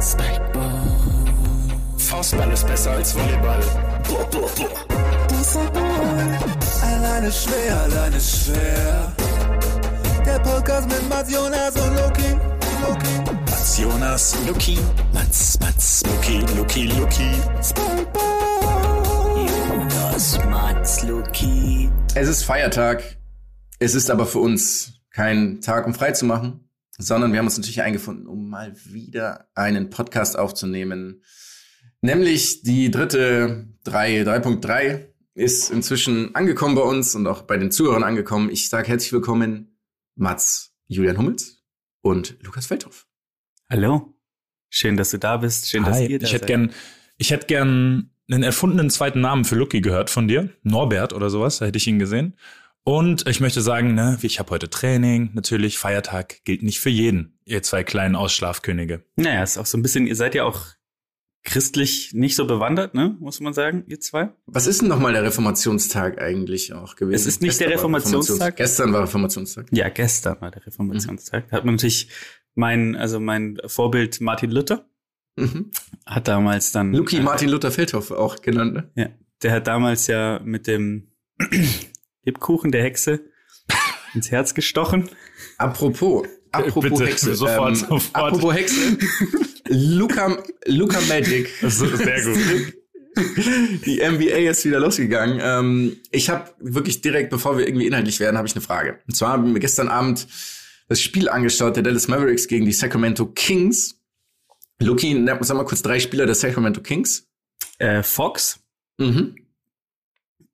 Spikeball. Faustball ist besser als Volleyball. Boah, boah, boah. Alleine schwer, alleine schwer. Der Podcast mit Mats Jonas und Loki. Loki. Mats Jonas, Luki. Mats, Mats, Luki, Luki, Luki. Jonas, Mats, Luki. Es ist Feiertag. Es ist aber für uns kein Tag, um frei zu machen, sondern wir haben uns natürlich eingefunden, um mal wieder einen Podcast aufzunehmen. Nämlich die dritte 3, 3.3 ist inzwischen angekommen bei uns und auch bei den Zuhörern angekommen. Ich sage herzlich willkommen Mats, Julian Hummels und Lukas Feldhoff. Hallo. Schön, dass du da bist. Schön, dass Hi, ihr da ich hätte seid. gern, ich hätte gern einen erfundenen zweiten Namen für Lucky gehört von dir, Norbert oder sowas, da hätte ich ihn gesehen. Und ich möchte sagen, ne, ich habe heute Training, natürlich Feiertag gilt nicht für jeden, ihr zwei kleinen Ausschlafkönige. Naja, ist auch so ein bisschen, ihr seid ja auch christlich nicht so bewandert, ne, muss man sagen, ihr zwei. Was ist denn nochmal der Reformationstag eigentlich auch gewesen? Es ist nicht der war Reformationstag. Gestern war Reformationstag. Ja, gestern war der Reformationstag. Da hat man natürlich mein, also mein Vorbild Martin Luther Mhm. hat damals dann. Luki äh, Martin Luther Feldhoff auch genannt. Ne? Ja, der hat damals ja mit dem Lebkuchen der Hexe ins Herz gestochen. Apropos, apropos Bitte, Hexe. ähm, sofort, sofort. Apropos Hexe. Luca, Luca Magic. Das ist sehr gut. Die NBA ist wieder losgegangen. Ähm, ich habe wirklich direkt, bevor wir irgendwie inhaltlich werden, habe ich eine Frage. Und zwar haben wir gestern Abend das Spiel angeschaut, der Dallas Mavericks gegen die Sacramento Kings. Luki, sag mal kurz drei Spieler der Sacramento Kings. Äh, Fox. Mhm.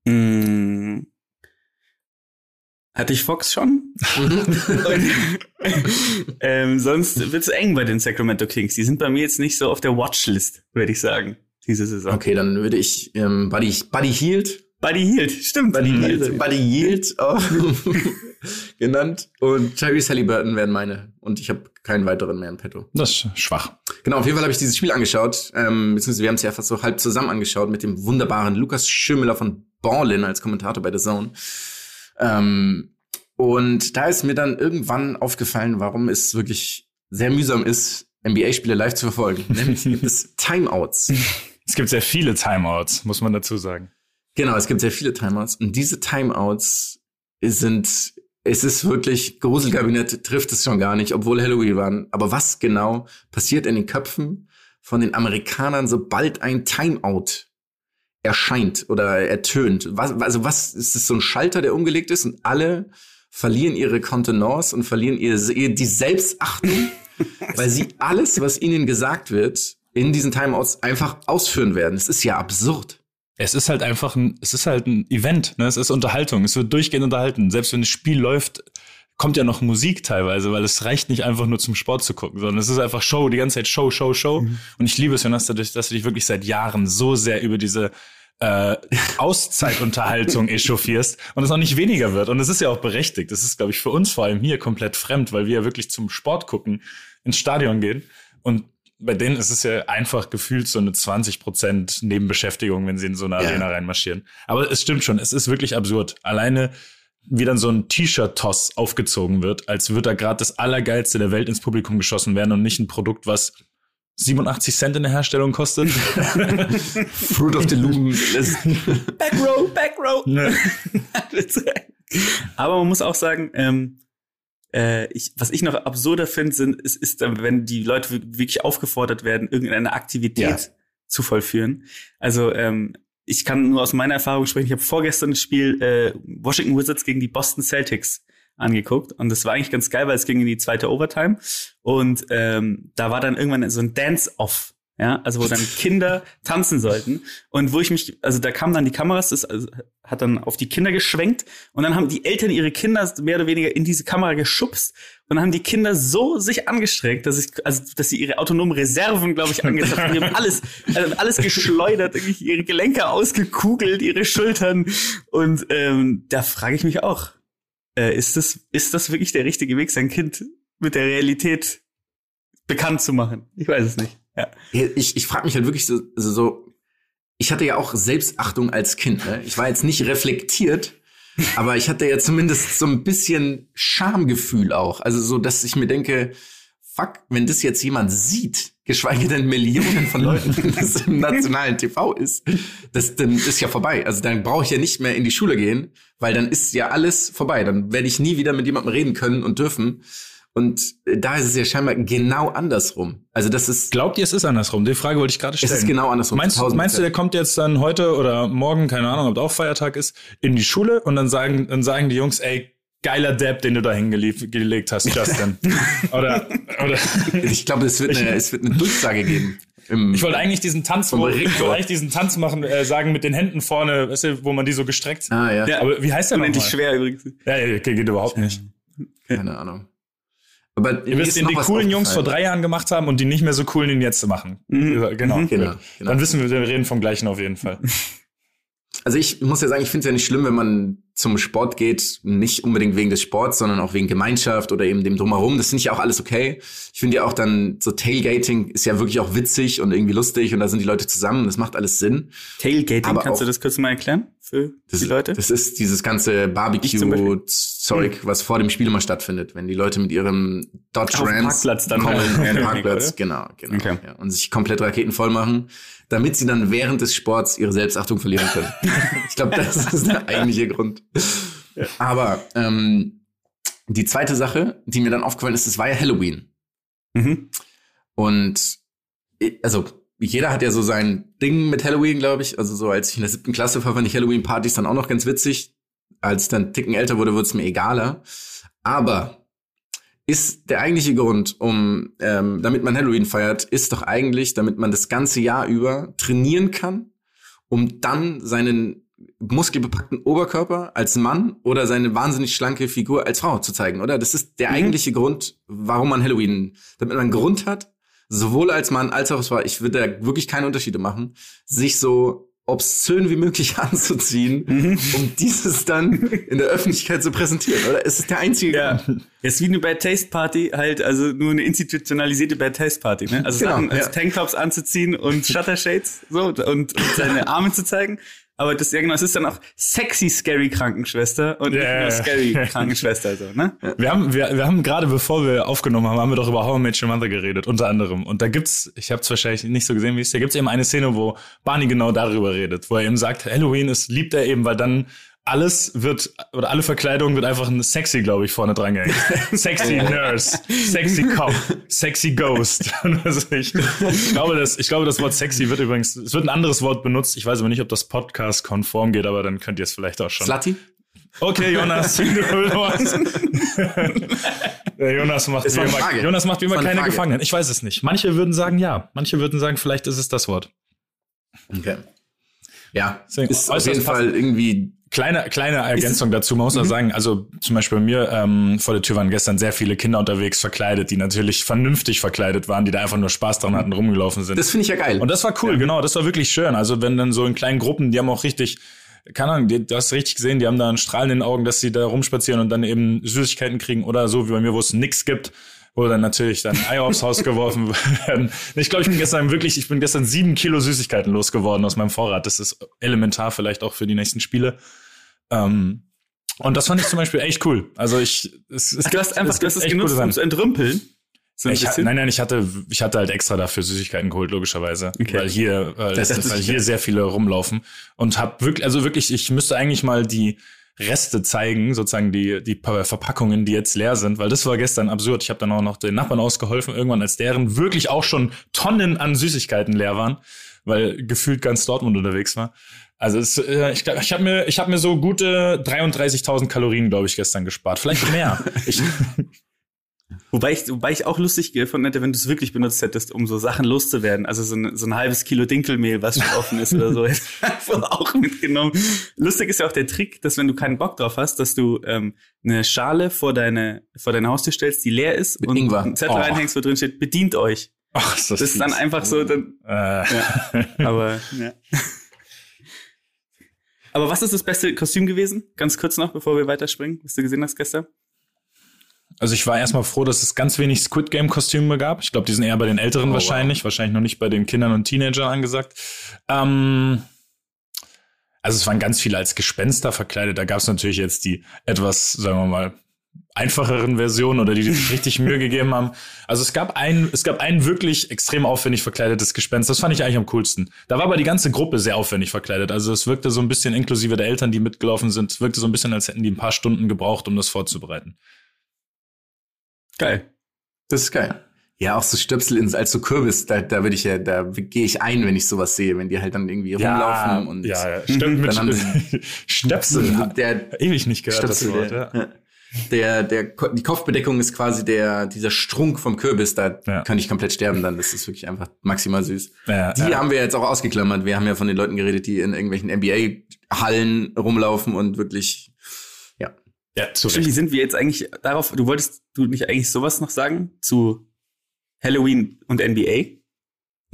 Mh, hatte ich Fox schon? Und, ähm, sonst wird's eng bei den Sacramento Kings. Die sind bei mir jetzt nicht so auf der Watchlist, würde ich sagen, diese Saison. Okay, dann würde ich ähm, Buddy, Buddy Hield Buddy Hield, stimmt. Buddy Mhm. Yield, Buddy Yield auch genannt. Und Tyrese Halliburton wären meine. Und ich habe keinen weiteren mehr in petto. Das ist schwach. Genau, auf jeden Fall habe ich dieses Spiel angeschaut. Ähm, beziehungsweise wir haben es ja fast so halb zusammen angeschaut mit dem wunderbaren Lukas Schirmüller von Ballin als Kommentator bei The Zone. Ähm, und da ist mir dann irgendwann aufgefallen, warum es wirklich sehr mühsam ist, NBA-Spiele live zu verfolgen. Nämlich gibt es Timeouts. Es gibt sehr viele Timeouts, muss man dazu sagen. Genau, es gibt sehr viele Timeouts und diese Timeouts sind, es ist wirklich, Gruselkabinett trifft es schon gar nicht, obwohl Halloween waren. Aber was genau passiert in den Köpfen von den Amerikanern, sobald ein Timeout erscheint oder ertönt? Was, also was, ist es so ein Schalter, der umgelegt ist und alle verlieren ihre Kontenance und verlieren ihre, ihr- die Selbstachtung, weil sie alles, was ihnen gesagt wird, in diesen Timeouts einfach ausführen werden. Es ist ja absurd. Es ist halt einfach ein, es ist halt ein Event, ne? Es ist Unterhaltung, es wird durchgehend unterhalten. Selbst wenn das Spiel läuft, kommt ja noch Musik teilweise, weil es reicht nicht einfach nur zum Sport zu gucken, sondern es ist einfach Show, die ganze Zeit Show, Show, Show. Und ich liebe es, Jonas, dadurch, dass du dich wirklich seit Jahren so sehr über diese äh, Auszeitunterhaltung echauffierst und es auch nicht weniger wird. Und es ist ja auch berechtigt. Das ist, glaube ich, für uns vor allem hier komplett fremd, weil wir ja wirklich zum Sport gucken, ins Stadion gehen. Und bei denen ist es ja einfach gefühlt so eine 20 Prozent Nebenbeschäftigung, wenn sie in so eine Ja. Arena reinmarschieren. Aber es stimmt schon, es ist wirklich absurd. Alleine wie dann so ein T-Shirt-Toss aufgezogen wird, als würde da gerade das Allergeilste der Welt ins Publikum geschossen werden und nicht ein Produkt, was 87 Cent in der Herstellung kostet. Fruit of the Loom. Backrow, Backrow. Ne. Aber man muss auch sagen, ähm, äh, ich, was ich noch absurder finde, sind, ist, ist, dann, wenn die Leute wir- wirklich aufgefordert werden, irgendeine Aktivität Ja. zu vollführen. Also ähm, ich kann nur aus meiner Erfahrung sprechen. Ich habe vorgestern das Spiel äh, Washington Wizards gegen die Boston Celtics angeguckt und das war eigentlich ganz geil, weil es ging in die zweite Overtime und ähm, da war dann irgendwann so ein Dance-Off. Ja, also wo dann Kinder tanzen sollten und wo ich mich, also da kamen dann die Kameras, das also, hat dann auf die Kinder geschwenkt und dann haben die Eltern ihre Kinder mehr oder weniger in diese Kamera geschubst und dann haben die Kinder so sich angestrengt, dass ich, also dass sie ihre autonomen Reserven, glaube ich, angezeigt haben. Die haben alles, also alles geschleudert, irgendwie ihre Gelenke ausgekugelt, ihre Schultern und ähm, da frage ich mich auch, äh, ist das, ist das wirklich der richtige Weg, sein Kind mit der Realität bekannt zu machen? Ich weiß es nicht. Ja. Ich, ich frage mich halt wirklich so, so, so, ich hatte ja auch Selbstachtung als Kind. Ne? Ich war jetzt nicht reflektiert, aber ich hatte ja zumindest so ein bisschen Schamgefühl auch. Also so, dass ich mir denke, fuck, wenn das jetzt jemand sieht, geschweige denn Millionen von Leuten, wenn das im nationalen TV ist, das dann ist ja vorbei. Also dann brauche ich ja nicht mehr in die Schule gehen, weil dann ist ja alles vorbei. Dann werde ich nie wieder mit jemandem reden können und dürfen. Und äh, da ist es ja scheinbar genau andersrum. Also das ist, Glaubt ihr, es ist andersrum? Die Frage wollte ich gerade es stellen. ist genau andersrum. Meinst, meinst du, der kommt jetzt dann heute oder morgen, keine Ahnung, ob auch Feiertag ist, in die Schule und dann sagen, dann sagen die Jungs, ey, geiler Depp, den du da hingelegt hast, Justin. oder, oder ich glaube, es wird eine, es wird eine Durchsage geben. Im, ich wollte eigentlich diesen Tanz, wo, ich wollte eigentlich diesen Tanz machen, äh, sagen mit den Händen vorne, weißt du, wo man die so gestreckt. ah ja, Ja. Aber wie heißt der Unendlich nochmal? schwer übrigens. Ja, ja, geht, geht überhaupt nicht. keine Ahnung. Aber Ihr wisst, den die coolen Jungs vor drei Jahren gemacht haben und die nicht mehr so coolen den jetzt machen. Mhm. Genau. Mhm. Genau, genau. Dann wissen wir, wir reden vom gleichen auf jeden Fall. Also ich muss ja sagen, ich finde es ja nicht schlimm, wenn man zum Sport geht, nicht unbedingt wegen des Sports, sondern auch wegen Gemeinschaft oder eben dem drumherum. Das finde ich ja auch alles okay. Ich finde ja auch dann so Tailgating ist ja wirklich auch witzig und irgendwie lustig und da sind die Leute zusammen. Das macht alles Sinn. Tailgating, Aber kannst du auch- das kurz mal erklären für Das, die Leute? das ist dieses ganze Beispiel. Hm. Barbecue-Zeug, was vor dem Spiel immer stattfindet. Wenn die Leute mit ihrem Dodge Auf Rams Parkplatz dann kommen, halt. Parkplatz, genau, genau. Okay. Ja, und sich komplett Raketen voll machen, damit sie dann während des Sports ihre Selbstachtung verlieren können. ich glaube, das ist der eigentliche Grund. Aber ähm, die zweite Sache, die mir dann aufgefallen ist, es war ja Halloween. Mhm. Und also jeder hat ja so sein Ding mit Halloween, glaube ich. Also so als ich in der siebten Klasse war, fand ich Halloween-Partys dann auch noch ganz witzig. Als dann einen Ticken älter wurde, wurde es mir egaler. Aber ist der eigentliche Grund, um ähm, damit man Halloween feiert, ist doch eigentlich, damit man das ganze Jahr über trainieren kann, um dann seinen muskelbepackten Oberkörper als Mann oder seine wahnsinnig schlanke Figur als Frau zu zeigen, oder? Das ist der Mhm. eigentliche Grund, warum man Halloween, damit man einen Grund hat, sowohl als Mann als auch als Frau, ich würde da wirklich keine Unterschiede machen, sich so obszön wie möglich anzuziehen, Mhm. um dieses dann in der Öffentlichkeit zu präsentieren, oder? Es ist der einzige Ja. Grund. Es ist wie eine Bad Taste Party, halt, also nur eine institutionalisierte Bad Taste Party, ne? Also Genau, Sachen als ja. Tanktops anzuziehen und Shuttershades, so, und, und seine Arme zu zeigen. Aber das, ja genau, es ist dann auch sexy scary Krankenschwester und Ja, nicht nur scary Krankenschwester, so, ne? Wir haben, wir, wir haben gerade bevor wir aufgenommen haben, haben wir doch über How I Met Your Mother geredet, unter anderem. Und da gibt's, ich habe es wahrscheinlich nicht so gesehen wie es, da gibt's eben eine Szene, wo Barney genau darüber redet, wo er eben sagt, Halloween ist, liebt er eben, weil dann alles wird, oder alle Verkleidung wird einfach ein sexy, glaube ich, vorne dran gehängt. Sexy Nurse, sexy Cop, sexy Ghost. Ich, glaube, das, ich glaube, das Wort sexy wird übrigens, es wird ein anderes Wort benutzt. Ich weiß aber nicht, ob das Podcast-konform geht, aber dann könnt ihr es vielleicht auch schon. Slutty? Okay, Jonas, Jonas macht wie immer. Jonas macht wie immer keine Frage. Gefangenen. Ich weiß es nicht. Manche würden sagen ja. Manche würden sagen, vielleicht ist es das Wort. Okay. Ja, Deswegen ist auf jeden Fall irgendwie Kleine, kleine Ergänzung dazu. Man muss auch sagen, also zum Beispiel bei mir ähm, vor der Tür waren gestern sehr viele Kinder unterwegs verkleidet, die natürlich vernünftig verkleidet waren, die da einfach nur Spaß dran hatten, rumgelaufen sind. Das finde ich ja geil. Und das war cool, genau, das war wirklich schön. Also wenn dann so in kleinen Gruppen, die haben auch richtig, keine Ahnung, die, du hast richtig gesehen, die haben da einen Strahlen in den Augen, dass sie da rumspazieren und dann eben Süßigkeiten kriegen oder so wie bei mir, wo es nix gibt, wo dann natürlich dann Eier aufs Haus geworfen werden. Ich glaube, ich bin gestern wirklich, ich bin gestern sieben Kilo Süßigkeiten losgeworden aus meinem Vorrat. Das ist elementar vielleicht auch für die nächsten Spiele. Ähm, und das fand ich zum Beispiel echt cool. Also ich, es, es Du hast einfach, es du hast es genutzt, um entrümpeln. So Ich, nein, nein, ich hatte, ich hatte halt extra dafür Süßigkeiten geholt, logischerweise. Okay. Weil hier, äh, Das ist weil sicher. hier sehr viele rumlaufen. Und hab wirklich, also wirklich, ich müsste eigentlich mal die Reste zeigen, sozusagen die, die Pa- Verpackungen, die jetzt leer sind, weil das war gestern absurd. Ich habe dann auch noch den Nachbarn ausgeholfen, irgendwann, als deren wirklich auch schon Tonnen an Süßigkeiten leer waren, weil gefühlt ganz Dortmund unterwegs war. Also es, äh, ich, ich habe mir, habe mir so gute 33.000 Kalorien, glaube ich, gestern gespart. Vielleicht mehr. ich, Wobei ich, wobei ich auch lustig gefunden hätte, wenn du es wirklich benutzt hättest, um so Sachen loszuwerden. Also so ein, so ein halbes Kilo Dinkelmehl, was schon offen ist oder so, hätte einfach auch mitgenommen. Lustig ist ja auch der Trick, dass wenn du keinen Bock drauf hast, dass du ähm, eine Schale vor deine, vor deine Haustür stellst, die leer ist Mit und Ingwer. einen Zettel Oh. reinhängst, wo drin steht, bedient euch. ach, ist Das ist dann einfach so, dann, Äh, ja. aber, ja. Aber was ist das beste Kostüm gewesen? Ganz kurz noch, bevor wir weiterspringen, was du gesehen hast gestern. Also ich war erstmal froh, dass es ganz wenig Squid Game Kostüme gab. Ich glaube, die sind eher bei den Älteren Oh, wahrscheinlich, wahrscheinlich noch nicht bei den Kindern und Teenagern angesagt. Ähm, also es waren ganz viele als Gespenster verkleidet. Da gab es natürlich jetzt die etwas, sagen wir mal, einfacheren Versionen oder die, die sich richtig Mühe gegeben haben. Also es gab ein, es gab ein wirklich extrem aufwendig verkleidetes Gespenst. Das fand ich eigentlich am coolsten. Da war aber die ganze Gruppe sehr aufwendig verkleidet. Also es wirkte so ein bisschen inklusive der Eltern, die mitgelaufen sind, es wirkte so ein bisschen, als hätten die ein paar Stunden gebraucht, um das vorzubereiten. Geil. Das ist geil. Ja, auch so Stöpsel ins, als so Kürbis, da, da würde ich ja, da gehe ich ein, wenn ich sowas sehe, wenn die halt dann irgendwie rumlaufen und ja, ja, stimmt mit dann Stöpsel. der Ewig nicht gehört das Stöpsel, Wort, der, ja. ja. der, der, die Kopfbedeckung ist quasi der, dieser Strunk vom Kürbis, da Ja. kann ich komplett sterben dann. Das ist wirklich einfach maximal süß. Ja, Die ja. haben wir jetzt auch ausgeklammert. Wir haben ja von den Leuten geredet, die in irgendwelchen NBA-Hallen rumlaufen und wirklich, ja. Zu Stimmt, wie sind wir jetzt eigentlich darauf, du wolltest du nicht eigentlich sowas noch sagen zu Halloween und NBA?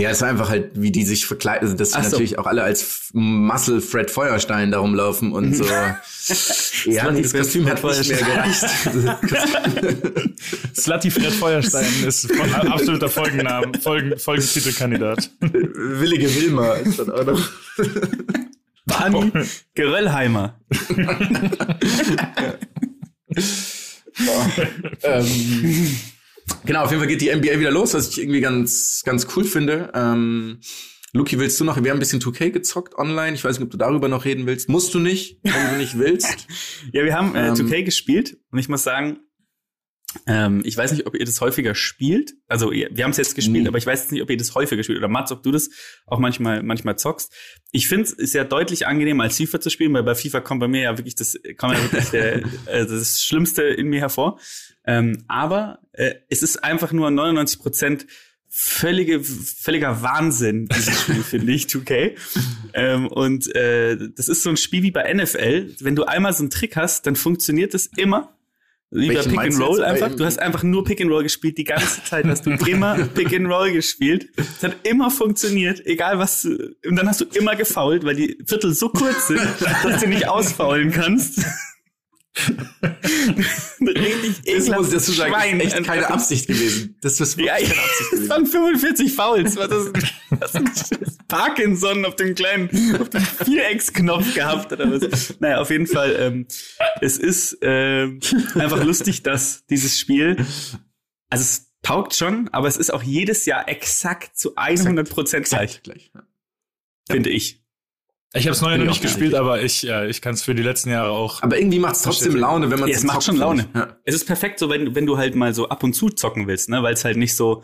Ja, es war einfach halt, wie die sich verkleiden, also, dass so. natürlich auch alle als Muscle Fred Feuerstein da rumlaufen und so. ja, nee, das Fred Kostüm hat Fred nicht mehr gereicht. Slutty Fred Feuerstein ist von, absoluter Folgenname, Folgen, Folgentitelkandidat. Willige Wilma ist dann auch noch. Dani Geröllheimer. ähm, genau, auf jeden Fall geht die NBA wieder los, was ich irgendwie ganz, ganz cool finde. Ähm, Luki, willst du noch? Wir haben ein bisschen 2K gezockt online. Ich weiß nicht, ob du darüber noch reden willst. Musst du nicht, wenn du nicht willst. Ja, wir haben äh, Ähm. 2K gespielt und ich muss sagen, ähm, ich weiß nicht, ob ihr das häufiger spielt. Also wir haben es jetzt gespielt, Nee. aber ich weiß jetzt nicht, ob ihr das häufiger spielt. Oder Mats, ob du das auch manchmal manchmal zockst. Ich finde es ist ja deutlich angenehmer als FIFA zu spielen, weil bei FIFA kommt bei mir ja wirklich das kommt ja wirklich der, äh, das Schlimmste in mir hervor. Ähm, aber äh, es ist einfach nur 99 Prozent völlige, völliger Wahnsinn, dieses Spiel, finde ich, 2K. Ähm, und äh, das ist so ein Spiel wie bei NFL. Wenn du einmal so einen Trick hast, dann funktioniert das immer. Welchen Pick and Roll einfach. Du hast einfach nur Pick and Roll gespielt. Die ganze Zeit hast du immer Pick and Roll gespielt. Es hat immer funktioniert, egal was. du- Und dann hast du immer gefoult, weil die Viertel so kurz sind, dass du nicht ausfaulen kannst. Richtig Das muss dazu sagen, Schwein. ist echt keine Absicht gewesen. Das ist wirklich Ja, keine Absicht es gewesen. waren 45 Fouls. Was das, das ist Parkinson auf dem kleinen, auf dem Vierecksknopf gehabt oder was. Naja, auf jeden Fall, ähm, es ist ähm, einfach lustig, dass dieses Spiel, also es taugt schon, aber es ist auch jedes Jahr exakt zu 100 Prozent gleich, gleich. Finde ich. Ich habe es neu noch nicht gespielt, richtig. aber ich, ja, ich kann es für die letzten Jahre auch. Aber irgendwie macht es trotzdem Laune, wenn man Ja, es macht schon Laune. Ja. Es ist perfekt, so wenn, wenn du halt mal so ab und zu zocken willst, ne, weil es halt nicht so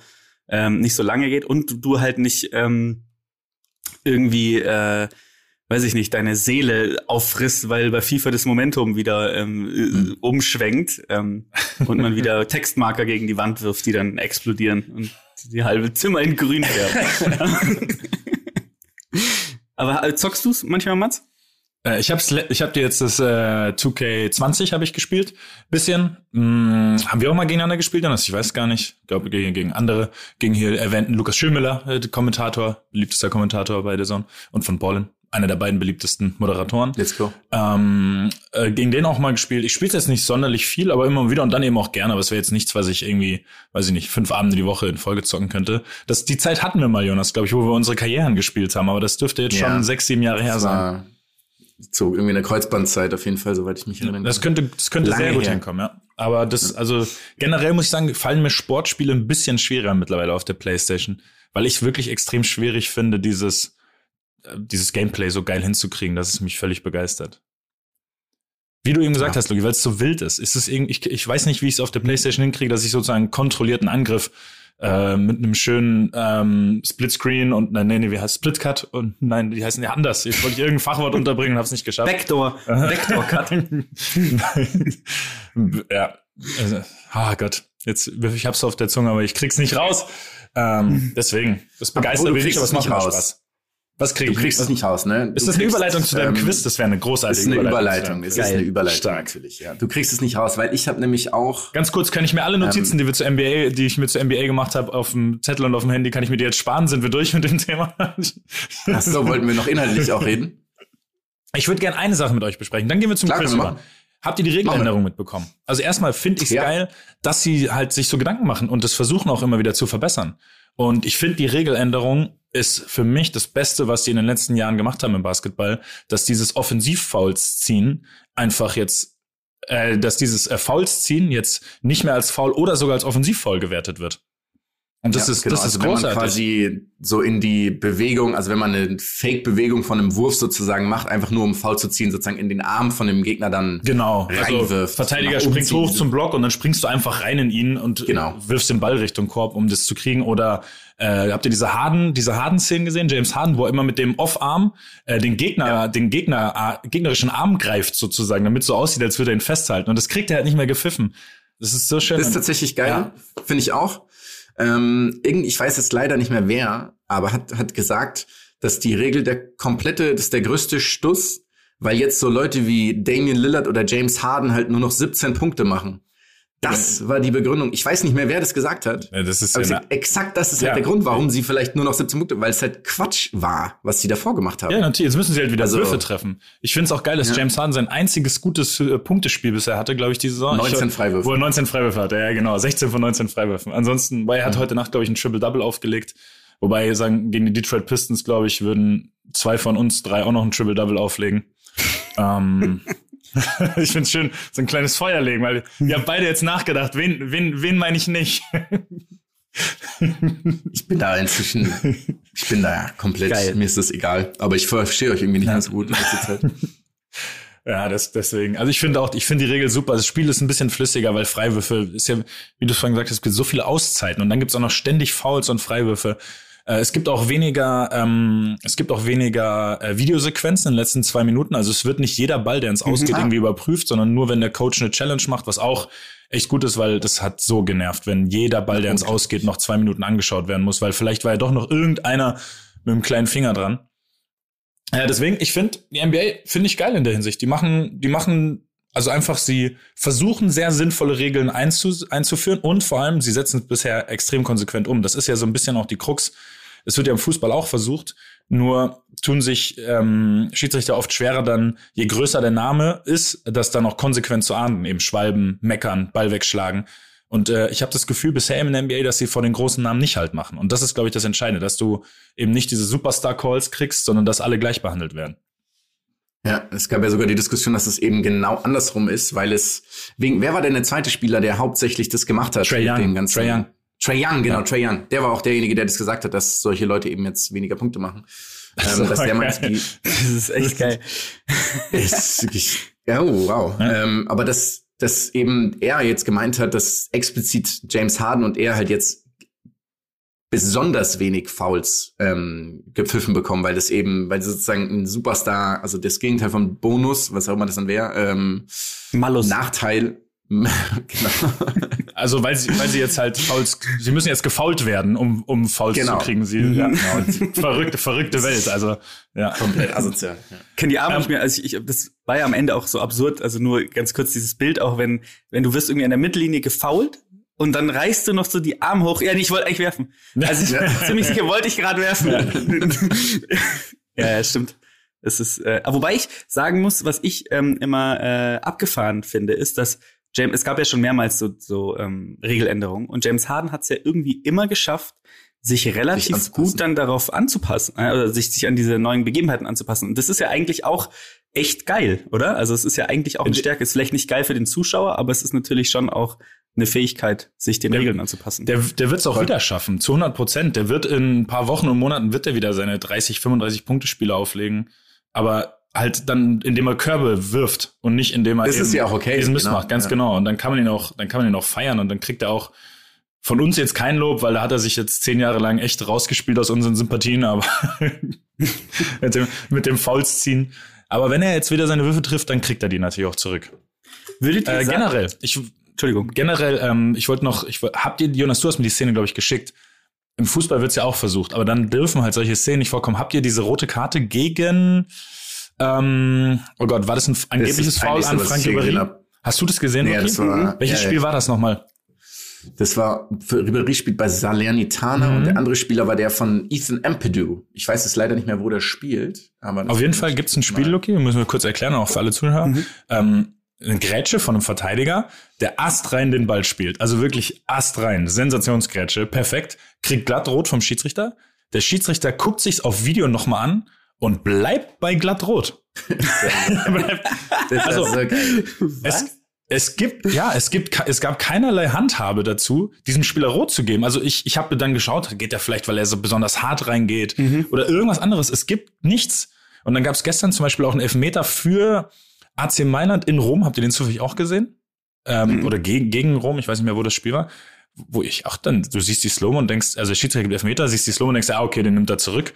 ähm, nicht so lange geht und du, halt nicht ähm, irgendwie, äh, weiß ich nicht, deine Seele auffrisst, weil bei FIFA das Momentum wieder ähm, äh, umschwenkt ähm, und man wieder Textmarker gegen die Wand wirft, die dann explodieren und die halbe Zimmer in grün werden. Aber äh, zockst du's manchmal, Mats? Äh, ich hab's, ich hab dir jetzt das äh, 2K20 habe ich gespielt, bisschen. Hm, haben wir auch mal gegeneinander gespielt, Jonas? Ich weiß gar nicht. Ich glaube gegen, gegen andere, gegen hier erwähnten Lukas Schönmüller, äh, Kommentator, beliebtester Kommentator bei der Zone und von Ballen, einer der beiden beliebtesten Moderatoren. Let's go. Ähm, äh, gegen den auch mal gespielt. Ich spiele jetzt nicht sonderlich viel, aber immer wieder und dann eben auch gerne. Aber es wäre jetzt nichts, was ich irgendwie, weiß ich nicht, fünf Abende die Woche in Folge zocken könnte. Das, die Zeit hatten wir mal, Jonas, glaube ich, wo wir unsere Karrieren gespielt haben. Aber das dürfte jetzt Ja. schon sechs, sieben Jahre her sein. so irgendwie eine Kreuzbandzeit auf jeden Fall, soweit ich mich erinnere. Das könnte, das könnte Lange sehr gut her. hinkommen, ja. Aber das, also generell muss ich sagen, fallen mir Sportspiele ein bisschen schwerer mittlerweile auf der Playstation, weil ich wirklich extrem schwierig finde, dieses, dieses Gameplay so geil hinzukriegen, dass es mich völlig begeistert. Wie du eben gesagt Ja. hast, Luki, weil es so wild ist. ist es irgendwie, ich, ich weiß nicht, wie ich es auf der Playstation hinkriege, dass ich sozusagen einen kontrollierten Angriff äh, mit einem schönen ähm, Splitscreen und nein, nee, nee, wie heißt Splitcut und nein, die heißen ja anders. Jetzt wollte ich irgendein Fachwort unterbringen und habe es nicht geschafft. Vector, Vector Cut. ja. Also, ah Gott. Jetzt, ich hab's auf der Zunge, aber ich krieg's nicht raus. Ähm, deswegen. Das begeistert mich aber es macht raus. Spaß. Was krieg Du ich? kriegst es nicht raus, ne? Ist Du das eine kriegst, Überleitung zu deinem ähm, Quiz? Das wäre eine Das großartige ist eine Überleitung. Überleitung. Es Geil. ist eine Überleitung Stark. natürlich, ja. Du kriegst es nicht raus, weil ich habe nämlich auch Ganz kurz, kann ich mir alle Notizen, die wir zu NBA, die ich mir zu NBA gemacht habe, auf dem Zettel und auf dem Handy, kann ich mir die jetzt sparen? Sind wir durch mit dem Thema? Ach so, wollten wir noch inhaltlich auch reden? Ich würde gerne eine Sache mit euch besprechen. Dann gehen wir zum Klar, Quiz über. Habt ihr die Regeländerung mitbekommen? Also erstmal finde ich es Ja. geil, dass sie halt sich so Gedanken machen und das versuchen auch immer wieder zu verbessern. Und ich finde, die Regeländerung ist für mich das Beste, was die in den letzten Jahren gemacht haben im Basketball, dass dieses Offensivfouls ziehen einfach jetzt äh, dass dieses äh, Fouls ziehen jetzt nicht mehr als Foul oder sogar als Offensivfoul gewertet wird. Und das Ja, ist genau. das ist also wenn man großartig. quasi so in die Bewegung, also wenn man eine Fake-Bewegung von einem Wurf sozusagen macht, einfach nur um Foul zu ziehen, sozusagen in den Arm von dem Gegner dann Genau. Also reinwirft. Verteidiger nach springt hoch zum Block und dann springst du einfach rein in ihn und Genau. wirfst den Ball Richtung Korb, um das zu kriegen. Oder äh, habt ihr diese Harden, diese Harden-Szenen gesehen? James Harden, wo er immer mit dem Off-Arm äh, den Gegner, den Gegner, äh, gegnerischen Arm greift sozusagen, damit so aussieht, als würde er ihn festhalten. Und das kriegt er halt nicht mehr gepfiffen. Das ist so schön. Das ist tatsächlich geil, Ja. finde ich auch. Ähm, irgend, ich weiß jetzt leider nicht mehr wer, aber hat, hat gesagt, dass die Regel der komplette, das ist der größte Stuss, weil jetzt so Leute wie Damian Lillard oder James Harden halt nur noch 17 Punkte machen. Das war die Begründung. Ich weiß nicht mehr, wer das gesagt hat. Ja, das ist Aber ja exakt das ist Ja. halt der Grund, warum sie vielleicht nur noch 17 Punkte, weil es halt Quatsch war, was sie davor gemacht haben. Ja, natürlich. Jetzt müssen sie halt wieder Also- Würfe treffen. Ich finde es auch geil, dass Ja. James Harden sein einziges gutes äh, Punktespiel bisher hatte, glaube ich, diese Saison. 19 ich, Freiwürfe. Wo er 19 Freiwürfe hatte, ja genau. 16 von 19 Freiwürfen. Ansonsten, weil er hat heute Nacht, glaube ich, ein Triple-Double aufgelegt. Wobei, sagen, gegen die Detroit Pistons, glaube ich, würden zwei von uns drei auch noch ein Triple-Double auflegen. ähm, ich finde schön, so ein kleines Feuer legen, weil wir haben beide jetzt nachgedacht, wen, wen, wen meine ich nicht? Ich bin da inzwischen, ich bin da komplett, Geil. mir ist das egal. Aber ich verstehe euch irgendwie nicht ganz so gut in letzter Zeit. Ja, das deswegen. Also ich finde auch, ich finde die Regel super. Das Spiel ist ein bisschen flüssiger, weil Freiwürfe ist ja, wie du vorhin gesagt hast, es gibt so viele Auszeiten und dann gibt's auch noch ständig Fouls und Freiwürfe. Äh, es gibt auch weniger, ähm, es gibt auch weniger äh, Videosequenzen in den letzten zwei Minuten. Also es wird nicht jeder Ball, der ins Ausgeht, Ah. irgendwie überprüft, sondern nur wenn der Coach eine Challenge macht, was auch echt gut ist, weil das hat so genervt, wenn jeder Ball, der ins Ausgeht, noch zwei Minuten angeschaut werden muss, weil vielleicht war ja doch noch irgendeiner mit einem kleinen Finger dran. Ja, deswegen, ich finde, die NBA finde ich geil in der Hinsicht. Die machen, die machen, also einfach, sie versuchen sehr sinnvolle Regeln einzu, einzuführen und vor allem, sie setzen es bisher extrem konsequent um. Das ist ja so ein bisschen auch die Krux. Es wird ja im Fußball auch versucht, nur tun sich ähm, Schiedsrichter oft schwerer dann, je größer der Name ist, das dann auch konsequent zu ahnden, eben Schwalben, Meckern, Ball wegschlagen. Und äh, ich habe das Gefühl bisher im NBA, dass sie vor den großen Namen nicht halt machen. Und das ist, glaube ich, das Entscheidende, dass du eben nicht diese Superstar-Calls kriegst, sondern dass alle gleich behandelt werden. Ja, es gab ja sogar die Diskussion, dass es eben genau andersrum ist, weil es wegen, wer war denn der zweite Spieler, der hauptsächlich das gemacht hat? Mit Young. dem ganzen- Trae Young. Trae Young, genau, Ja. Trae Young. Der war auch derjenige, der das gesagt hat, dass solche Leute eben jetzt weniger Punkte machen. ist Ähm, dass der geil. die, Das ist echt geil. ist wirklich, ja, oh, wow. Ähm, aber dass, dass eben er jetzt gemeint hat, dass explizit James Harden und er halt jetzt besonders wenig Fouls ähm, gepfiffen bekommen, weil das eben, weil sozusagen ein Superstar, also das Gegenteil von Bonus, was auch immer das dann wäre, ähm, Malus. Nachteil, genau. Also weil sie, weil sie jetzt halt Fouls, sie müssen jetzt gefault werden, um, um Fouls Genau. zu kriegen. Sie, ja, genau. verrückte, verrückte Welt. Also ja. komplett asozial. Ja. Kann die Arme Ähm, nicht mehr, also ich, ich, das war ja am Ende auch so absurd, also nur ganz kurz dieses Bild, auch wenn, wenn du wirst irgendwie an der Mittellinie gefault und dann reißt du noch so die Arme hoch. Ja, nee, ich wollte eigentlich werfen. Also ich bin ziemlich sicher, wollte ich gerade werfen. Ja. ja, stimmt. Es ist, äh, wobei ich sagen muss, was ich ähm, immer äh, abgefahren finde, ist, dass James, es gab ja schon mehrmals so, so ähm, Regeländerungen und James Harden hat es ja irgendwie immer geschafft, sich relativ anzupassen. gut dann darauf anzupassen, äh, oder sich, sich an diese neuen Begebenheiten anzupassen. Und das ist ja eigentlich auch echt geil, oder? Also es ist ja eigentlich auch eine Stärke. Ist vielleicht nicht geil für den Zuschauer, aber es ist natürlich schon auch eine Fähigkeit, sich den Der- Regeln anzupassen. Der, der wird es auch wieder schaffen, zu 100 Prozent. Der wird in ein paar Wochen und Monaten wird er wieder seine 30, 35 Punkte Spiele auflegen. Aber halt dann, indem er Körbe wirft und nicht indem er Das ist eben ja auch okay, diesen Mist genau, macht. Ganz ja. genau. Und dann kann man ihn auch, dann kann man ihn auch feiern und dann kriegt er auch von uns jetzt kein Lob, weil da hat er sich jetzt zehn Jahre lang echt rausgespielt aus unseren Sympathien, aber mit dem, mit dem Fouls ziehen. Aber wenn er jetzt wieder seine Würfe trifft, dann kriegt er die natürlich auch zurück. Würdet ihr Äh, generell, ich, Entschuldigung. generell, ähm, ich wollte noch, ich habt ihr, Jonas, du hast mir die Szene, glaube ich, geschickt. Im Fußball wird's ja auch versucht, aber dann dürfen halt solche Szenen nicht vorkommen. Habt ihr diese rote Karte gegen, ähm, oh Gott, war das ein angebliches das Foul an Frank hab. Hast du das gesehen? Ja, Rocky? das war- Welches ja, Spiel ja. war das nochmal? Das war, für Ribéry spielt bei Salernitana Mhm. und der andere Spieler war der von Ethan Ampadu. Ich weiß jetzt leider nicht mehr, wo der spielt, aber. Auf jeden Fall gibt's ein Spiel, Lucky, müssen wir kurz erklären, auch für alle Zuhörer. Mhm. Ähm, eine Grätsche von einem Verteidiger, der astrein den Ball spielt. Also wirklich astrein. Sensationsgrätsche. Perfekt. Kriegt glatt rot vom Schiedsrichter. Der Schiedsrichter guckt sich's auf Video nochmal an und bleibt bei glatt rot. Also, so. Es, es gibt, ja, es gibt, es gab keinerlei Handhabe dazu, diesem Spieler rot zu geben. Also ich, ich habe dann geschaut, geht er vielleicht, weil er so besonders hart reingeht oder irgendwas anderes. Es gibt nichts. Und dann gab es gestern zum Beispiel auch einen Elfmeter für AC Mailand in Rom. Habt ihr den zufällig auch gesehen? Ähm, Oder gegen, gegen Rom, ich weiß nicht mehr, wo das Spiel war. Wo ich, ach dann, du siehst die Slow und denkst, also der Schiedsrichter gibt Elfmeter, siehst die Slow und denkst, ah, okay, den nimmt er zurück.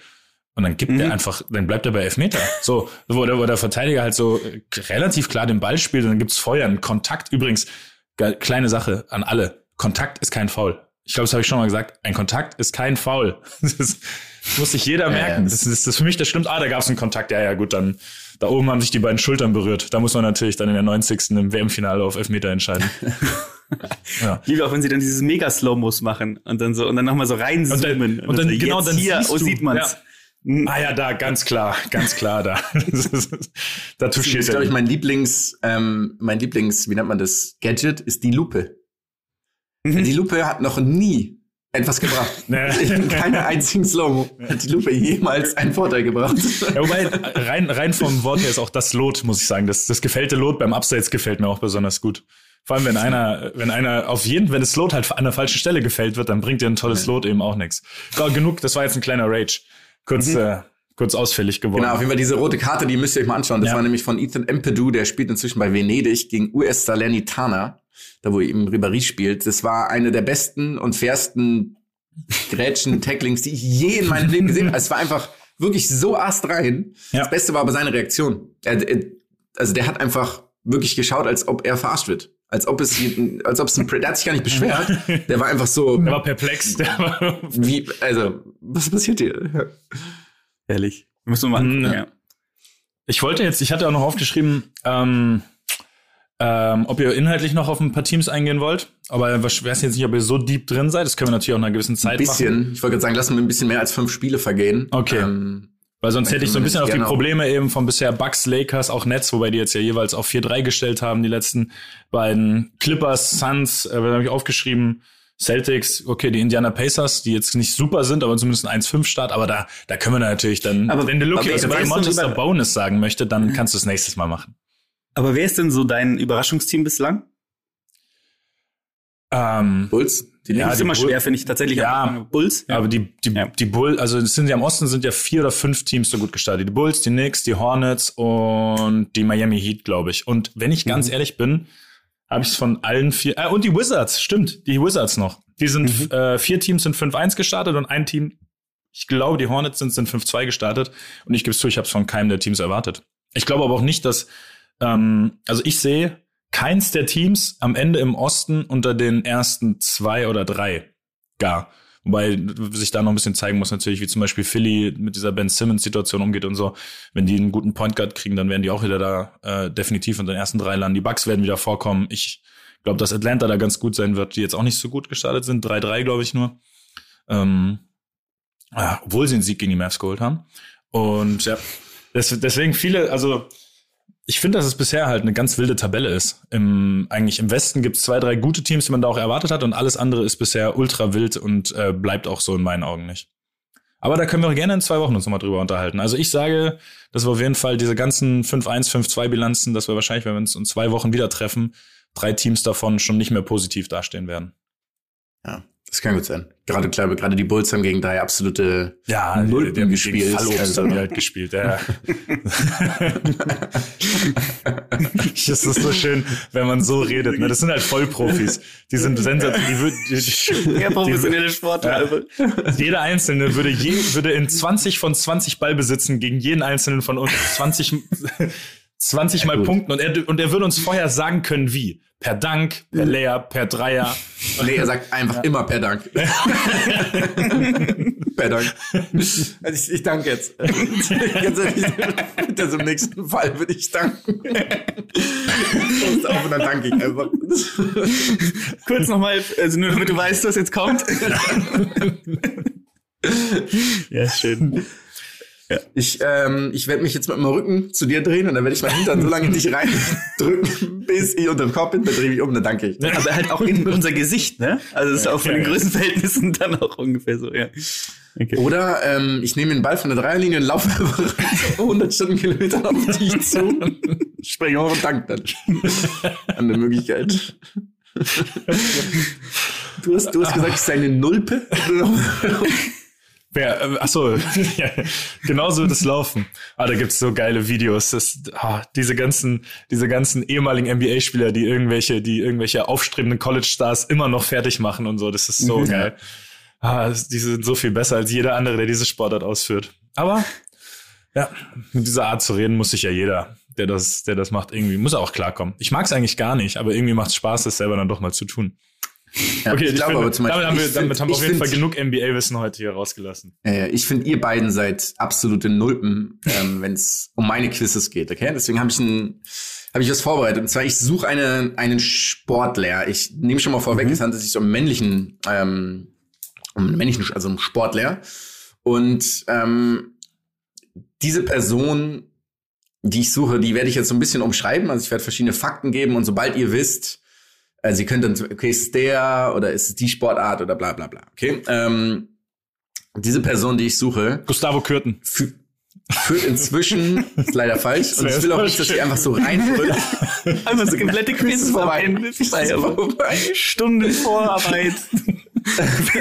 Und dann gibt er einfach, dann bleibt er bei Elfmeter. So, wo der, wo der Verteidiger halt so äh, relativ klar den Ball spielt und dann gibt's Feuer, einen Kontakt. Übrigens, ge- kleine Sache an alle. Kontakt ist kein Foul. Ich glaube, das habe ich schon mal gesagt. Ein Kontakt ist kein Foul. Das muss sich jeder merken. Das ist, das ist für mich, das stimmt. Ah, da gab's einen Kontakt. Ja, ja, gut, dann da oben haben sich die beiden Schultern berührt. Da muss man natürlich dann in der 90. im WM-Finale auf Elfmeter entscheiden. ja. Liebe auch, wenn sie dann dieses mega Slow-Mos machen und dann so und dann nochmal so reinzoomen. und dann- so, genau, jetzt dann hier, siehst oh, du, sieht man's. Ah ja, da, ganz klar, ganz klar da. Das ist- da Das touchiert ist, glaube er. ich, mein Lieblings, ähm, mein Lieblings, wie nennt man das, Gadget, ist die Lupe. Die Lupe hat noch nie etwas gebracht. In keiner einzigen Slow hat die Lupe jemals einen Vorteil gebracht. Ja, wobei, rein, rein vom Wort her ist auch das Lot, muss ich sagen. Das, das gefällte Lot beim Abseits gefällt mir auch besonders gut. Vor allem, wenn einer, wenn einer auf jeden, wenn das Lot halt an der falschen Stelle gefällt wird, dann bringt dir ein tolles Lot eben auch nichts. So, genug, das war jetzt ein kleiner Rage. Kurz, äh, kurz ausfällig geworden. Genau, auf jeden Fall diese rote Karte, die müsst ihr euch mal anschauen. Das Ja. war nämlich von Ethan Empedou, der spielt inzwischen bei Venedig gegen US Salernitana, da wo eben Ribéry spielt. Das war eine der besten und fairsten Grätschen, Tacklings, die ich je in meinem Leben gesehen habe. Es war einfach wirklich so astrein. Ja. Das Beste war aber seine Reaktion. Er, er, also der hat einfach wirklich geschaut, als ob er verarscht wird. Als ob es, als ob es ein, der hat sich gar nicht beschwert. Der war einfach so, Der war perplex. Der war, wie, also, was passiert hier? Ehrlich. Müssen wir mal angucken, Mhm. ja. Ich wollte jetzt, ich hatte auch noch aufgeschrieben, ähm, ähm, ob ihr inhaltlich noch auf ein paar Teams eingehen wollt. Aber ich weiß jetzt nicht, ob ihr so deep drin seid. Das können wir natürlich auch nach einer gewissen Zeit Ein bisschen. machen. Ich wollte gerade sagen, lassen wir ein bisschen mehr als fünf Spiele vergehen. Okay. Ähm, Weil sonst hätte ich so ein bisschen auf die. Probleme eben von bisher Bucks, Lakers, auch Nets, wobei die jetzt ja jeweils auf 4-3 gestellt haben, die letzten beiden Clippers, Suns, äh, habe ich aufgeschrieben? Celtics, okay, die Indiana Pacers, die jetzt nicht super sind, aber zumindest ein 1-5-Start, aber da, da können wir natürlich dann, Aber- wenn der Lucky aber was über du, Monster Bonus sagen möchte, dann kannst du es nächstes Mal machen. Aber wer ist denn so dein Überraschungsteam bislang? Ähm, Bulls, die Ja, das ist die immer Bull- schwer, finde ich tatsächlich. Ja. Bulls. Ja. Aber die, die, Ja. die Bull, also sind ja im Osten sind ja vier oder fünf Teams so gut gestartet. Die Bulls, die Knicks, die Hornets und die Miami Heat, glaube ich. Und wenn ich ganz ehrlich bin, habe ich es von allen vier, äh, und die Wizards, stimmt, die Wizards noch. Die sind, äh, vier Teams sind 5-1 gestartet und ein Team, ich glaube, die Hornets sind, sind 5-2 gestartet. Und ich gebe es zu, ich habe es von keinem der Teams erwartet. Ich glaube aber auch nicht, dass, ähm, also ich sehe keins der Teams am Ende im Osten unter den ersten zwei oder drei gar. Wobei sich da noch ein bisschen zeigen muss natürlich, wie zum Beispiel Philly mit dieser Ben Simmons-Situation umgeht und so. Wenn die einen guten Point Guard kriegen, dann werden die auch wieder da äh, definitiv unter den ersten drei landen. Die Bucks werden wieder vorkommen. Ich glaube, dass Atlanta da ganz gut sein wird, die jetzt auch nicht so gut gestartet sind. 3-3, glaube ich nur. Ähm, ja, obwohl sie einen Sieg gegen die Mavs geholt haben. Und ja, des, deswegen viele, also ich finde, dass es bisher halt eine ganz wilde Tabelle ist. Im, eigentlich im Westen gibt es zwei, drei gute Teams, die man da auch erwartet hat, und alles andere ist bisher ultra wild und äh, bleibt auch so in meinen Augen nicht. Aber da können wir gerne in zwei Wochen uns nochmal drüber unterhalten. Also ich sage, dass wir auf jeden Fall diese ganzen 5-1, 5-2 Bilanzen, dass wir wahrscheinlich, wenn wir uns in zwei Wochen wieder treffen, drei Teams davon schon nicht mehr positiv dastehen werden. Ja, das kann gut sein. Gerade, glaube gerade die Bulls haben gegen drei absolute Ja, Nulpen die haben gespielt. gegen Fallobst Also- haben die halt gespielt, ja. das ist so schön, wenn man so redet. Ne? Das sind halt Vollprofis. Die sind sensationell. Die, würd- die, Ja, professionelle Sportler. Ja. Jeder Einzelne würde, je, würde in 20 von 20 Ballbesitzen gegen jeden Einzelnen von uns 20, 20 Mal gut. punkten und er, und er würde uns vorher sagen können, wie. Per Dank, per Layup, per Dreier. Nee, er sagt einfach immer per Dank. per Dank. Also ich, ich danke jetzt. Ganz ehrlich, das im nächsten Fall würde ich danken. Und auf und dann danke ich einfach. Kurz nochmal, also nur damit du weißt, was jetzt kommt. ja, schön. Ich, ähm, ich werde mich jetzt mit meinem Rücken zu dir drehen und dann werde ich meinen Hintern so lange in dich reindrücken, bis ich unter dem Kopf bin, dann drehe ich um, dann danke ich. Aber halt auch in unser Gesicht, ne? Also das ist auch von den. Größenverhältnissen dann auch ungefähr so, ja. Okay. Oder ähm, ich nehme den Ball von der Dreierlinie und laufe einfach 100 Stundenkilometer auf dich zu. sprechen wir von Dank dann. An der Möglichkeit. Du hast, du hast gesagt, es sei eine Nulpe. Wer, äh, achso, ja, genau so wird es laufen. Ah, da gibt's so geile Videos. Das, ah, diese ganzen, diese ganzen ehemaligen NBA-Spieler, die irgendwelche, die irgendwelche aufstrebenden College-Stars immer noch fertig machen und so. Das ist so Mhm. geil. Ah, das- die sind so viel besser als jeder andere, der diese Sportart ausführt. Aber ja, mit dieser Art zu reden muss sich ja jeder, der das, der das macht, irgendwie muss auch klarkommen. Ich mag's eigentlich gar nicht, aber irgendwie macht's Spaß, das selber dann doch mal zu tun. Ja, Okay, ich glaube finde, aber zum Beispiel, damit haben wir, damit find- haben wir auf jeden Fall find- genug NBA-Wissen heute hier rausgelassen. Äh, ich finde, ihr beiden seid absolute Nulpen, ähm, wenn es um meine Quizzes geht, okay? Deswegen habe ich ein, habe ich was vorbereitet. Und zwar, ich suche eine, einen Sportler. Ich nehme schon mal vorweg, es handelt sich um einen männlichen, ähm, um einen männlichen, also um Sportler. Und ähm, diese Person, die ich suche, die werde ich jetzt so ein bisschen umschreiben. Also ich werde verschiedene Fakten geben und sobald ihr wisst, also ihr könnt dann, okay, ist der oder ist es die Sportart oder bla bla bla. Okay. Ähm, diese Person, die ich suche, Gustavo Kürten. fü führt inzwischen, ist leider falsch, und ich will auch nicht, dass sie einfach so reinfüllt. Einfach das komplette Quiz ist vorbei. Ist vorbei. Stunden Vorarbeit.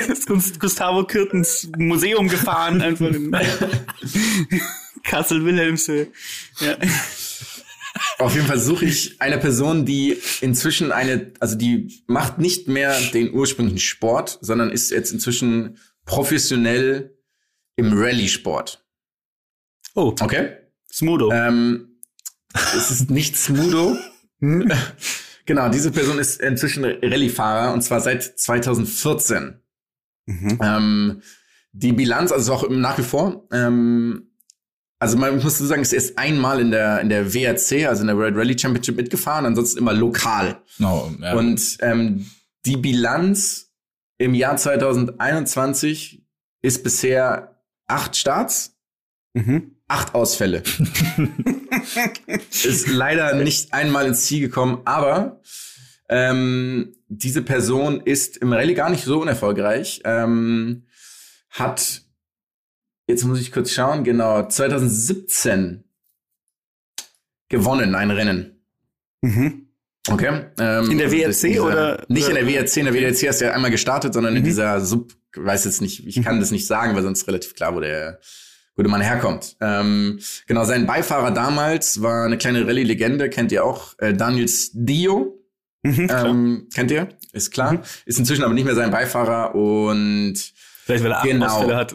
Ist Gus- Gustavo Kürtens Museum gefahren, einfach in Kassel-Wilhelmshöhe. Ja. Auf jeden Fall suche ich eine Person, die inzwischen eine, also die macht nicht mehr den ursprünglichen Sport, sondern ist jetzt inzwischen professionell im Rallye-Sport. Oh, Okay? Smudo. Ähm, es ist nicht Smudo. genau, diese Person ist inzwischen Rallye-Fahrer und zwar seit 2014. Mhm. Ähm, die Bilanz, also auch nach wie vor, ähm, also man muss so sagen, ist erst einmal in der, in der WRC, also in der World Rally Championship mitgefahren, ansonsten immer lokal. No, ja. Und ähm, die Bilanz im Jahr 2021 ist bisher acht Starts, Mhm. acht Ausfälle. ist leider nicht einmal ins Ziel gekommen, aber ähm, diese Person ist im Rallye gar nicht so unerfolgreich. Ähm, hat, jetzt muss ich kurz schauen, genau, 2017 gewonnen, ein Rennen. Mhm. Okay. Ähm, In der WRC dieser- oder- Nicht in der WRC, in der WRC hast du ja einmal gestartet, sondern in Mhm. dieser Sub, weiß jetzt nicht, ich kann das nicht sagen, weil sonst relativ klar, wo der gute Mann herkommt. Ähm, genau, sein Beifahrer damals war eine kleine Rallye-Legende, kennt ihr auch, äh, Daniel Dio. Mhm. Ähm, kennt ihr? Ist klar. Mhm. Ist inzwischen aber nicht mehr sein Beifahrer und Vielleicht, weil er genau. Ausfälle hat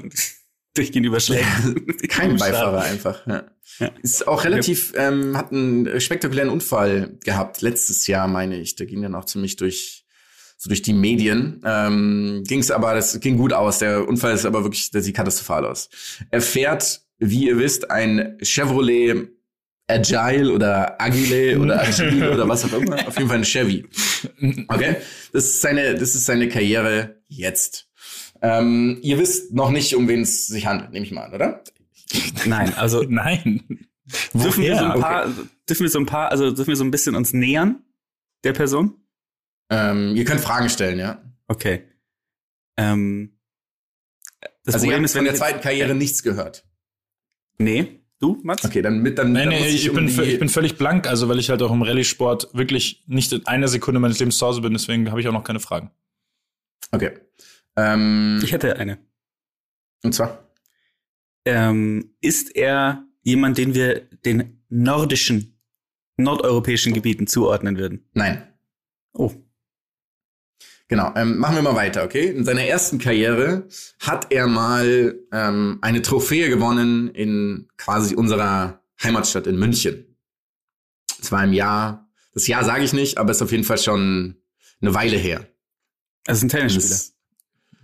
durchgehend überschlägt. kein Beifahrer einfach. Ja. Ja. Ist auch relativ, ähm, hat einen spektakulären Unfall gehabt, letztes Jahr, meine ich. Der ging dann auch ziemlich durch, so durch die Medien. Ähm, ging es aber, das ging gut aus. Der Unfall ist aber wirklich, der sieht katastrophal aus. Er fährt, wie ihr wisst, ein Chevrolet Agile oder Agile oder Agile oder was auch immer. Auf jeden Fall ein Chevy. Okay? Das ist seine, das ist seine Karriere jetzt. Ähm, ihr wisst noch nicht, um wen es sich handelt, nehme ich mal an, oder? Nein, also Nein. dürfen wir so ein paar, dürfen wir so ein paar, also dürfen wir so ein bisschen uns nähern der Person? Ähm, ihr könnt Fragen stellen, ja. Okay. Ähm, das also ihr Problem habt ist, von wenn der ich- zweiten Karriere nichts gehört. Nee, du, Mats? Okay, dann mit dann, Nein, dann nee, ich, bin, vö- ich bin völlig blank, also weil ich halt auch im Rallye-Sport wirklich nicht in einer Sekunde meines Lebens zu Hause bin, deswegen habe ich auch noch keine Fragen. Okay. Ähm, Ich hätte eine. und zwar Ähm, ist er jemand, den wir den nordischen, nordeuropäischen Gebieten zuordnen würden? nein. Oh. Genau, ähm, machen wir mal weiter, okay? In seiner ersten Karriere hat er mal ähm, eine Trophäe gewonnen in quasi unserer Heimatstadt in München. Es war im Jahr, das Jahr sage ich nicht, aber es ist auf jeden Fall schon eine Weile her. Also ein Tennisspieler.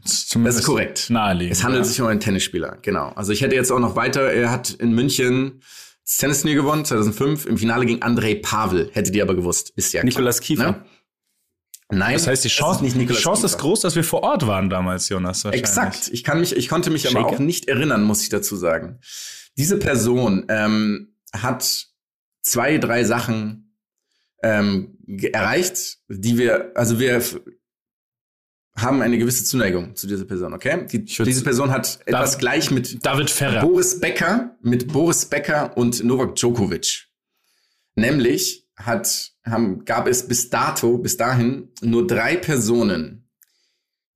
Das, das Zumindest ist korrekt. Naheliegend. Es handelt ja. sich um einen Tennisspieler, genau. Also ich hätte jetzt auch noch weiter, er hat in München das Tennisturnier gewonnen, 2005, im Finale gegen Andrei Pavel. Hättet ihr aber gewusst, ist ja. Nikolas Kiefer. Ne? Nein, Das heißt, die Chance, ist nicht die Chance ist groß, dass wir vor Ort waren damals, Jonas. Exakt. Ich kann mich, ich konnte mich aber Shaker? auch nicht erinnern, muss ich dazu sagen. Diese Person ähm, hat zwei, drei Sachen ähm, erreicht, die wir, also wir haben eine gewisse Zuneigung zu dieser Person, okay? Die, diese Person hat etwas Dav- gleich mit David Ferrer. Boris Becker, mit Boris Becker und Novak Djokovic. Nämlich hat, haben, gab es bis dato, bis dahin nur drei Personen,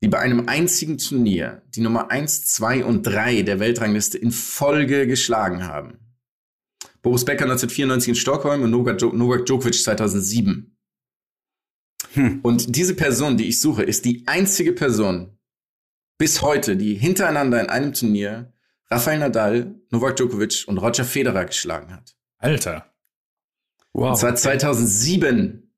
die bei einem einzigen Turnier die Nummer 1, 2 und 3 der Weltrangliste in Folge geschlagen haben. Boris Becker 1994 in Stockholm und Novak Djokovic 2007. Hm. Und diese Person, die ich suche, ist die einzige Person bis heute, die hintereinander in einem Turnier Rafael Nadal, Novak Djokovic und Roger Federer geschlagen hat. Alter. Wow. Und zwar 2007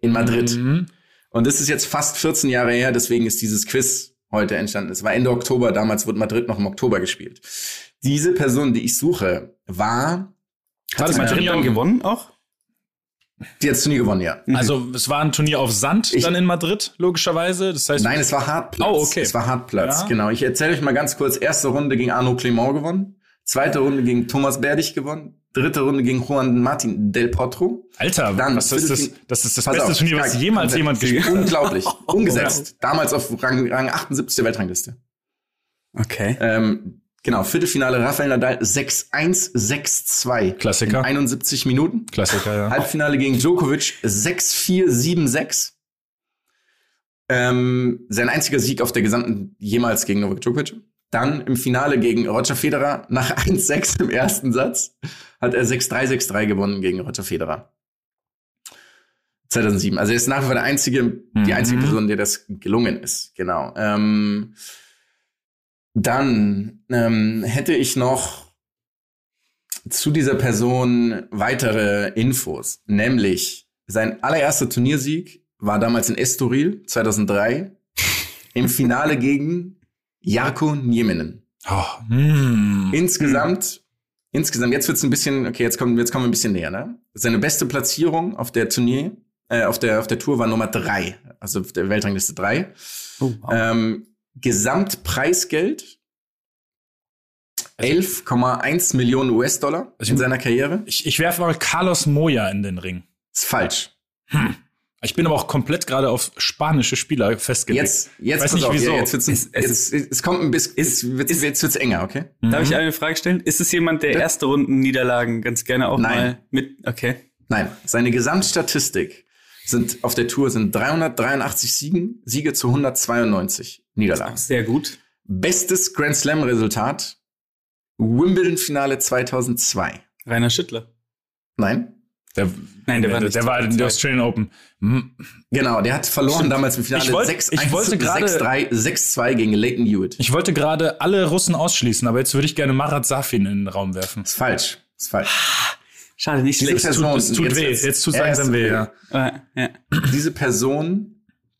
in Madrid. Mhm. Und das ist jetzt fast 14 Jahre her, deswegen ist dieses Quiz heute entstanden. Es war Ende Oktober, damals wurde Madrid noch im Oktober gespielt. Diese Person, die ich suche, war, das Hat ein Madrid Turnier dann gewonnen auch? Die hat das Turnier gewonnen, ja. Also es war ein Turnier auf Sand Ich- dann in Madrid, logischerweise. Das heißt, Nein, es war Hartplatz. Oh, okay. Es war Hartplatz, Ja. genau. Ich erzähle euch mal ganz kurz. Erste Runde gegen Arnaud Clément gewonnen. Zweite Runde gegen Thomas Berdig gewonnen. Dritte Runde gegen Juan Martin Del Potro. Alter, Dann was ist das? Das ist das Pass beste auf, Turnier, was jemals jemand gespielt hat. Unglaublich. Umgesetzt. Damals auf Rang, Rang 78 der Weltrangliste. Okay. Ähm, genau, Viertelfinale Rafael Nadal 6-1, 6-2. Klassiker. In 71 Minuten. Klassiker, ja. Halbfinale gegen Djokovic 6-4, 7-6. Ähm, sein einziger Sieg auf der gesamten jemals gegen Novak Djokovic. Dann im Finale gegen Roger Federer nach 1-6 im ersten Satz hat er 6-3, 6-3 gewonnen gegen Roger Federer. 2007. Also er ist nach wie vor der einzige, die Mhm. einzige Person, der das gelungen ist. Genau. Ähm, dann ähm, hätte ich noch zu dieser Person weitere Infos, nämlich sein allererster Turniersieg war damals in Estoril 2003 im Finale gegen Jarko Nieminen. Oh, mm. Insgesamt, insgesamt, jetzt wird's ein bisschen, okay, jetzt kommen, jetzt kommen wir ein bisschen näher, ne? Seine beste Platzierung auf der Turnier, äh, auf der, auf der Tour war Nummer drei, also auf der Weltrangliste drei. Oh, wow. Ähm, Gesamtpreisgeld 11,1 Millionen US-Dollar Also in seiner Karriere. Ich, ich werfe mal Carlos Moya in den Ring. Ist falsch. Ich bin aber auch komplett gerade auf spanische Spieler festgelegt. Jetzt, jetzt, Weiß pass nicht auf, wieso. Ja, jetzt wird's, ein, Es- es jetzt, es kommt ein bisschen, ist- jetzt, wird's, ist- jetzt wird's enger, okay? Darf Mhm. ich eine Frage stellen? Ist es jemand, der erste Runden Niederlagen ganz gerne auch Nein. mal mit? Okay. Nein, seine Gesamtstatistik sind auf der Tour sind 383 Siegen, Siege zu 192 Niederlagen. Sehr gut. Bestes Grand Slam Resultat Wimbledon Finale 2002. Rainer Schüttler. Nein? Der, Nein, der war der, nicht der war in der 2002. Australian Open. Genau, der hat verloren Stimmt. damals im Finale Ich wollt- 6 ich wollte gerade- 6-3, 6-2 gegen Leighton Hewitt. Ich wollte gerade alle Russen ausschließen, aber jetzt würde ich gerne Marat Safin in den Raum werfen. Ist falsch. Ist falsch. Schade, nicht Diese schlecht. Person, Es tut weh, jetzt tut's erst- langsam weh, ja. Ja. Diese Person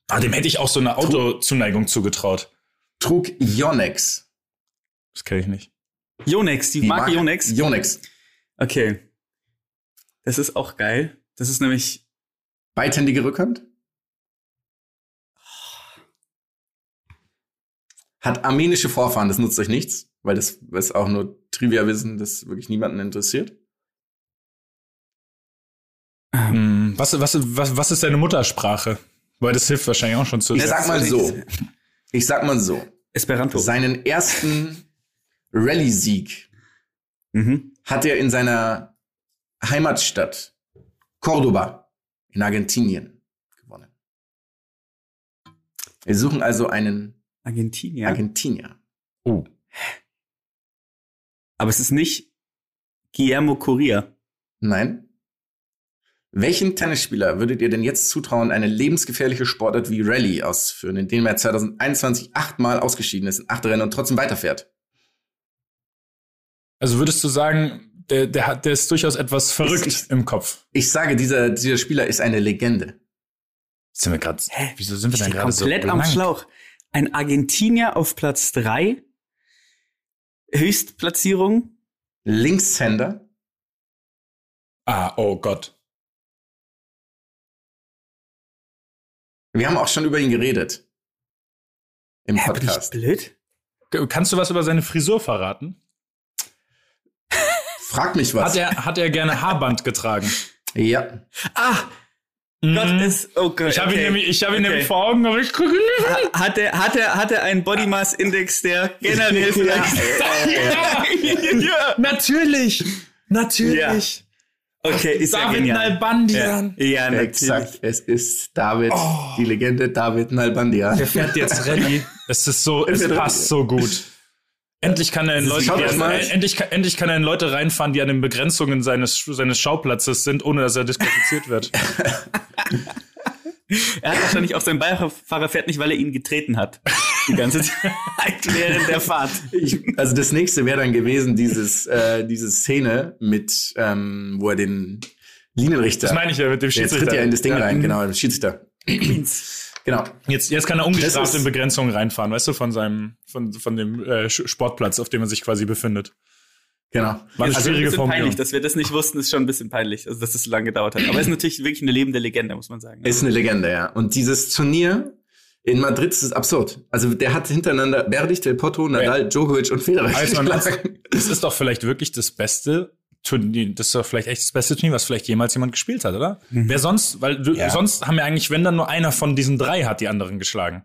Ah, dem hätte ich auch so eine Autozuneigung zugetraut. trug Yonex. Das kenne ich nicht. Yonex, die, Marke Yonex. Yonex. Okay. Das ist auch geil. Das ist nämlich Beidhändige Rückhand. Hat armenische Vorfahren, das nutzt euch nichts, weil das ist auch nur Trivia-Wissen, das wirklich niemanden interessiert. Hm, Was, was, was, was ist deine Muttersprache? Weil das hilft wahrscheinlich auch schon zu. Ich sag mal so. ich- sag mal so. Esperanto. Seinen ersten Rallye-Sieg Mhm. hat er in seiner Heimatstadt Cordoba in Argentinien gewonnen. Wir suchen also einen Argentinien. Argentinier. Oh. Aber es ist nicht Guillermo Correa. Nein. Welchen Tennisspieler würdet ihr denn jetzt zutrauen, eine lebensgefährliche Sportart wie Rallye auszuführen, in dem er 2021 achtmal ausgeschieden ist in acht Rennen und trotzdem weiterfährt? Also würdest du sagen, der, der, hat, der ist durchaus etwas verrückt Ich- im Kopf. Ich sage, dieser, dieser Spieler ist eine Legende. Sind wir gerade. Wieso sind wir Ich denn gerade so komplett am? Schlauch. Ein Argentinier auf Platz drei. Höchstplatzierung. Linkshänder. Ah, oh Gott. Wir haben auch schon über ihn geredet. Im Hä, bin ich Podcast. blöd? Kannst du was über seine Frisur verraten? Frag mich was. Hat er, hat er gerne Haarband getragen? ja. Ah, Gott ist, oh Gott. Ich habe ihn okay. nämlich, ich habe ihn Okay. nämlich vor Augen, aber ich gucke ihn nicht. Ha- Hat er, hat er, hat er einen Body Mass Index, der generell vielleicht. Ja, natürlich, natürlich. Ja. Okay, ist ja David genial. Nalbandian. Ja, ja natürlich. Exakt, es ist David, die Legende David Nalbandian. Der fährt jetzt Rallye. Es ist so, es passt so gut. Endlich kann er in Leute, die endlich, endlich kann er in Leute reinfahren, die an den Begrenzungen seines, seines Schauplatzes sind, ohne dass er disqualifiziert wird. Er hat wahrscheinlich auch sein Beifahrer fährt nicht, weil er ihn getreten hat. Die ganze Zeit während der Fahrt. Ich, also das nächste wäre dann gewesen, dieses, äh, diese Szene mit, ähm, wo er den Linienrichter. Das meine ich ja mit dem Jetzt tritt Schiedsrichter. ja in das Ding Ja. rein, genau, der Schiedsrichter. genau. Jetzt, jetzt kann er ungestraft in Begrenzungen reinfahren, weißt du, von seinem, von, von dem äh, Sportplatz, auf dem er sich quasi befindet. Genau. War eine Also ein schwierige bisschen Formulierung. peinlich, dass wir das nicht wussten, ist schon ein bisschen peinlich, also dass es so lange gedauert hat. Aber es ist natürlich wirklich eine lebende Legende, muss man sagen. Ist eine Legende, ja. Und dieses Turnier in Madrid ist absurd. Also der hat hintereinander Berdych, Del Potro, Nadal, Djokovic und Federer Also das ist doch vielleicht wirklich das beste Turnier, das ist doch vielleicht echt das beste Turnier, was vielleicht jemals jemand gespielt hat, oder? Wer sonst, weil du, Ja. sonst haben wir eigentlich, wenn dann nur einer von diesen drei hat die anderen geschlagen.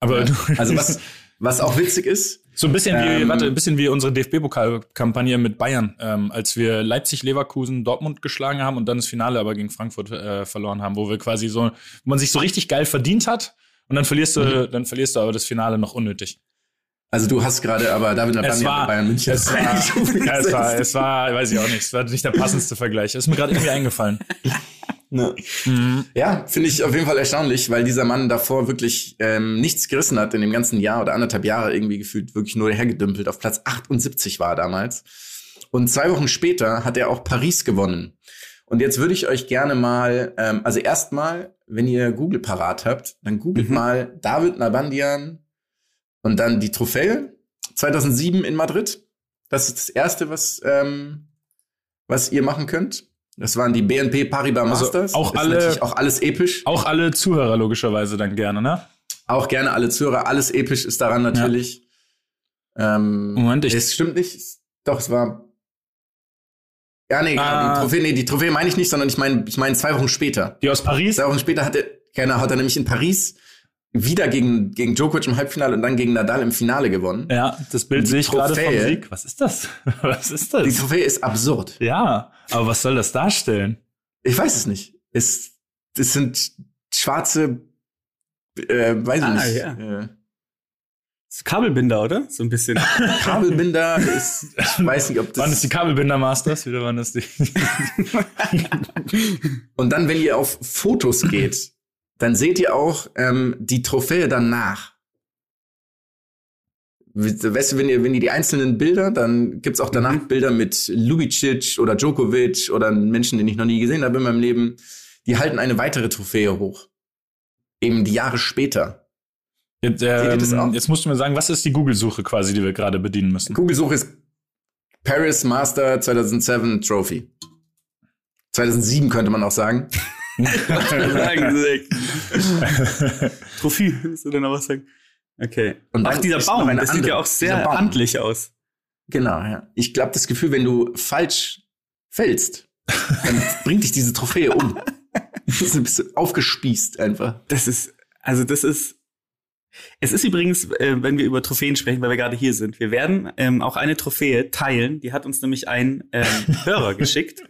Aber du, Also was, was auch witzig ist, so ein bisschen wie, Ähm, warte, ein bisschen wie unsere DFB-Pokalkampagne mit Bayern, ähm, als wir Leipzig, Leverkusen, Dortmund geschlagen haben und dann das Finale aber gegen Frankfurt äh, verloren haben, wo wir quasi so, wo man sich so richtig geil verdient hat und dann verlierst du, dann verlierst du aber das Finale noch unnötig. also du hast gerade aber David war, mit Bayern München. es war, ja, es war, es war, weiß ich auch nicht, es war nicht der passendste Vergleich. Ist mir gerade irgendwie eingefallen. Ne. Ja, finde ich auf jeden Fall erstaunlich, weil dieser Mann davor wirklich ähm, nichts gerissen hat in dem ganzen Jahr oder anderthalb Jahre irgendwie gefühlt wirklich nur hergedümpelt. Auf Platz 78 war er damals. Und zwei Wochen später hat er auch Paris gewonnen. Und jetzt würde ich euch gerne mal, ähm, also erstmal, wenn ihr Google parat habt, dann googelt mal David Nalbandian und dann die Trophäe 2007 in Madrid. Das ist das erste, was ähm, was ihr machen könnt. Das waren die BNP Paribas Also Masters. auch Ist alle- auch alles episch. Auch alle Zuhörer logischerweise dann gerne, ne? Auch gerne alle Zuhörer. Alles episch ist daran natürlich. Ähm, Moment, ich- Es stimmt nicht. Doch, es war. Ja, nee, Ah. die Trophäe, nee, die Trophäe meine ich nicht, sondern ich meine, ich meine zwei Wochen später. Die aus Paris? Zwei Wochen später hat er, genau, hat er nämlich in Paris wieder gegen, gegen Djokovic im Halbfinale und dann gegen Nadal im Finale gewonnen. Ja, das Bild Die sehe ich gerade vom Trophäe. Sieg. Was ist das? Was ist Die das? Trophäe ist absurd. Ja, aber was soll das darstellen? Ich weiß es nicht. Es, es sind schwarze, äh, weiß ich Ah, nicht. ja. Äh, ist Kabelbinder, oder? So ein bisschen. Kabelbinder ist, ich weiß nicht, ob das. Waren das die Kabelbinder Masters? Wieder waren das die? Und dann, wenn ihr auf Fotos geht, dann seht ihr auch ähm, die Trophäe danach. Weißt du, wenn ihr, wenn ihr die einzelnen Bilder, dann gibt's auch danach Bilder mit Lubicic oder Djokovic oder Menschen, den ich noch nie gesehen habe in meinem Leben. Die halten eine weitere Trophäe hoch. Eben die Jahre später. Jetzt, auch? ähm, jetzt musst du mir sagen, was ist die Google-Suche quasi, die wir gerade bedienen müssen? Google-Suche ist Paris Master 2007 Trophy. 2007 könnte man auch sagen. Trophy, willst du denn noch was sagen? Okay. Und Ach, dieser Baum, das sieht andere- ja auch sehr handlich aus. Genau, ja. Ich glaube, das Gefühl, wenn du falsch fällst, dann bringt dich diese Trophäe um. Du bist aufgespießt einfach. Das ist, also das ist, es ist übrigens, äh, wenn wir über Trophäen sprechen, weil wir gerade hier sind, wir werden ähm, auch eine Trophäe teilen. Die hat uns nämlich ein ähm, Hörer geschickt.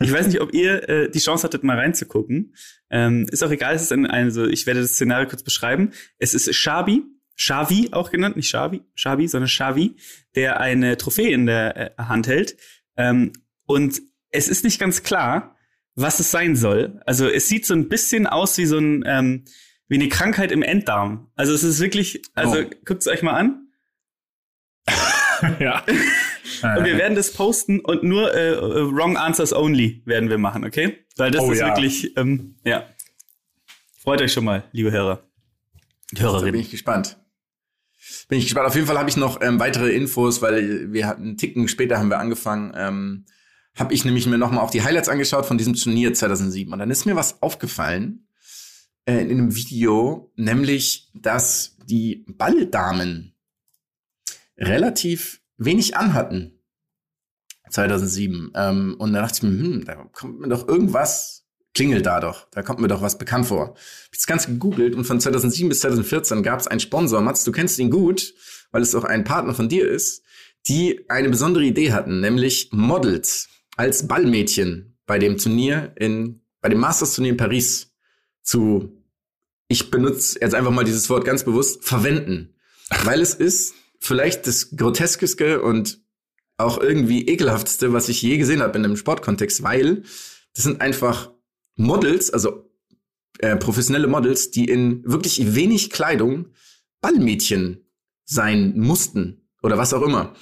Ich weiß nicht, ob ihr äh, die Chance hattet, mal reinzugucken. Ähm, ist auch egal, es ist ein, also ich werde das Szenario kurz beschreiben. Es ist Shabi, Shavi auch genannt, nicht Shavi, Shabi, sondern Shavi, der eine Trophäe in der äh, Hand hält. Ähm, und es ist nicht ganz klar, was es sein soll. Also es sieht so ein bisschen aus wie so ein ähm, wie eine Krankheit im Enddarm. Also es ist wirklich, also Oh. guckt es euch mal an. ja. Und wir werden das posten und nur äh, äh, Wrong Answers Only werden wir machen, okay? Weil das Oh ist ja. wirklich, ähm, ja. Freut euch schon mal, liebe Hörer. Da bin Hörerinnen. ich gespannt. Bin ich gespannt. Auf jeden Fall habe ich noch ähm, weitere Infos, weil wir hatten einen Ticken später haben wir angefangen. Ähm, habe ich nämlich mir nochmal auch die Highlights angeschaut von diesem Turnier 2007. Und dann ist mir was aufgefallen äh, in einem Video, nämlich, dass die Balldamen relativ wenig anhatten 2007. Ähm, und da dachte ich mir, hm, da kommt mir doch irgendwas, klingelt da doch, da kommt mir doch was bekannt vor. Ich das Ganze gegoogelt und von 2007 bis 2014 gab es einen Sponsor, Mats, du kennst ihn gut, weil es auch ein Partner von dir ist, die eine besondere Idee hatten, nämlich Models als Ballmädchen bei dem Turnier in, bei dem Masters-Turnier in Paris zu, ich benutze jetzt einfach mal dieses Wort ganz bewusst, verwenden. Weil es ist vielleicht das Groteskeste und auch irgendwie ekelhaftste, was ich je gesehen habe in einem Sportkontext, weil das sind einfach Models, also äh, professionelle Models, die in wirklich wenig Kleidung Ballmädchen sein mussten oder was auch immer.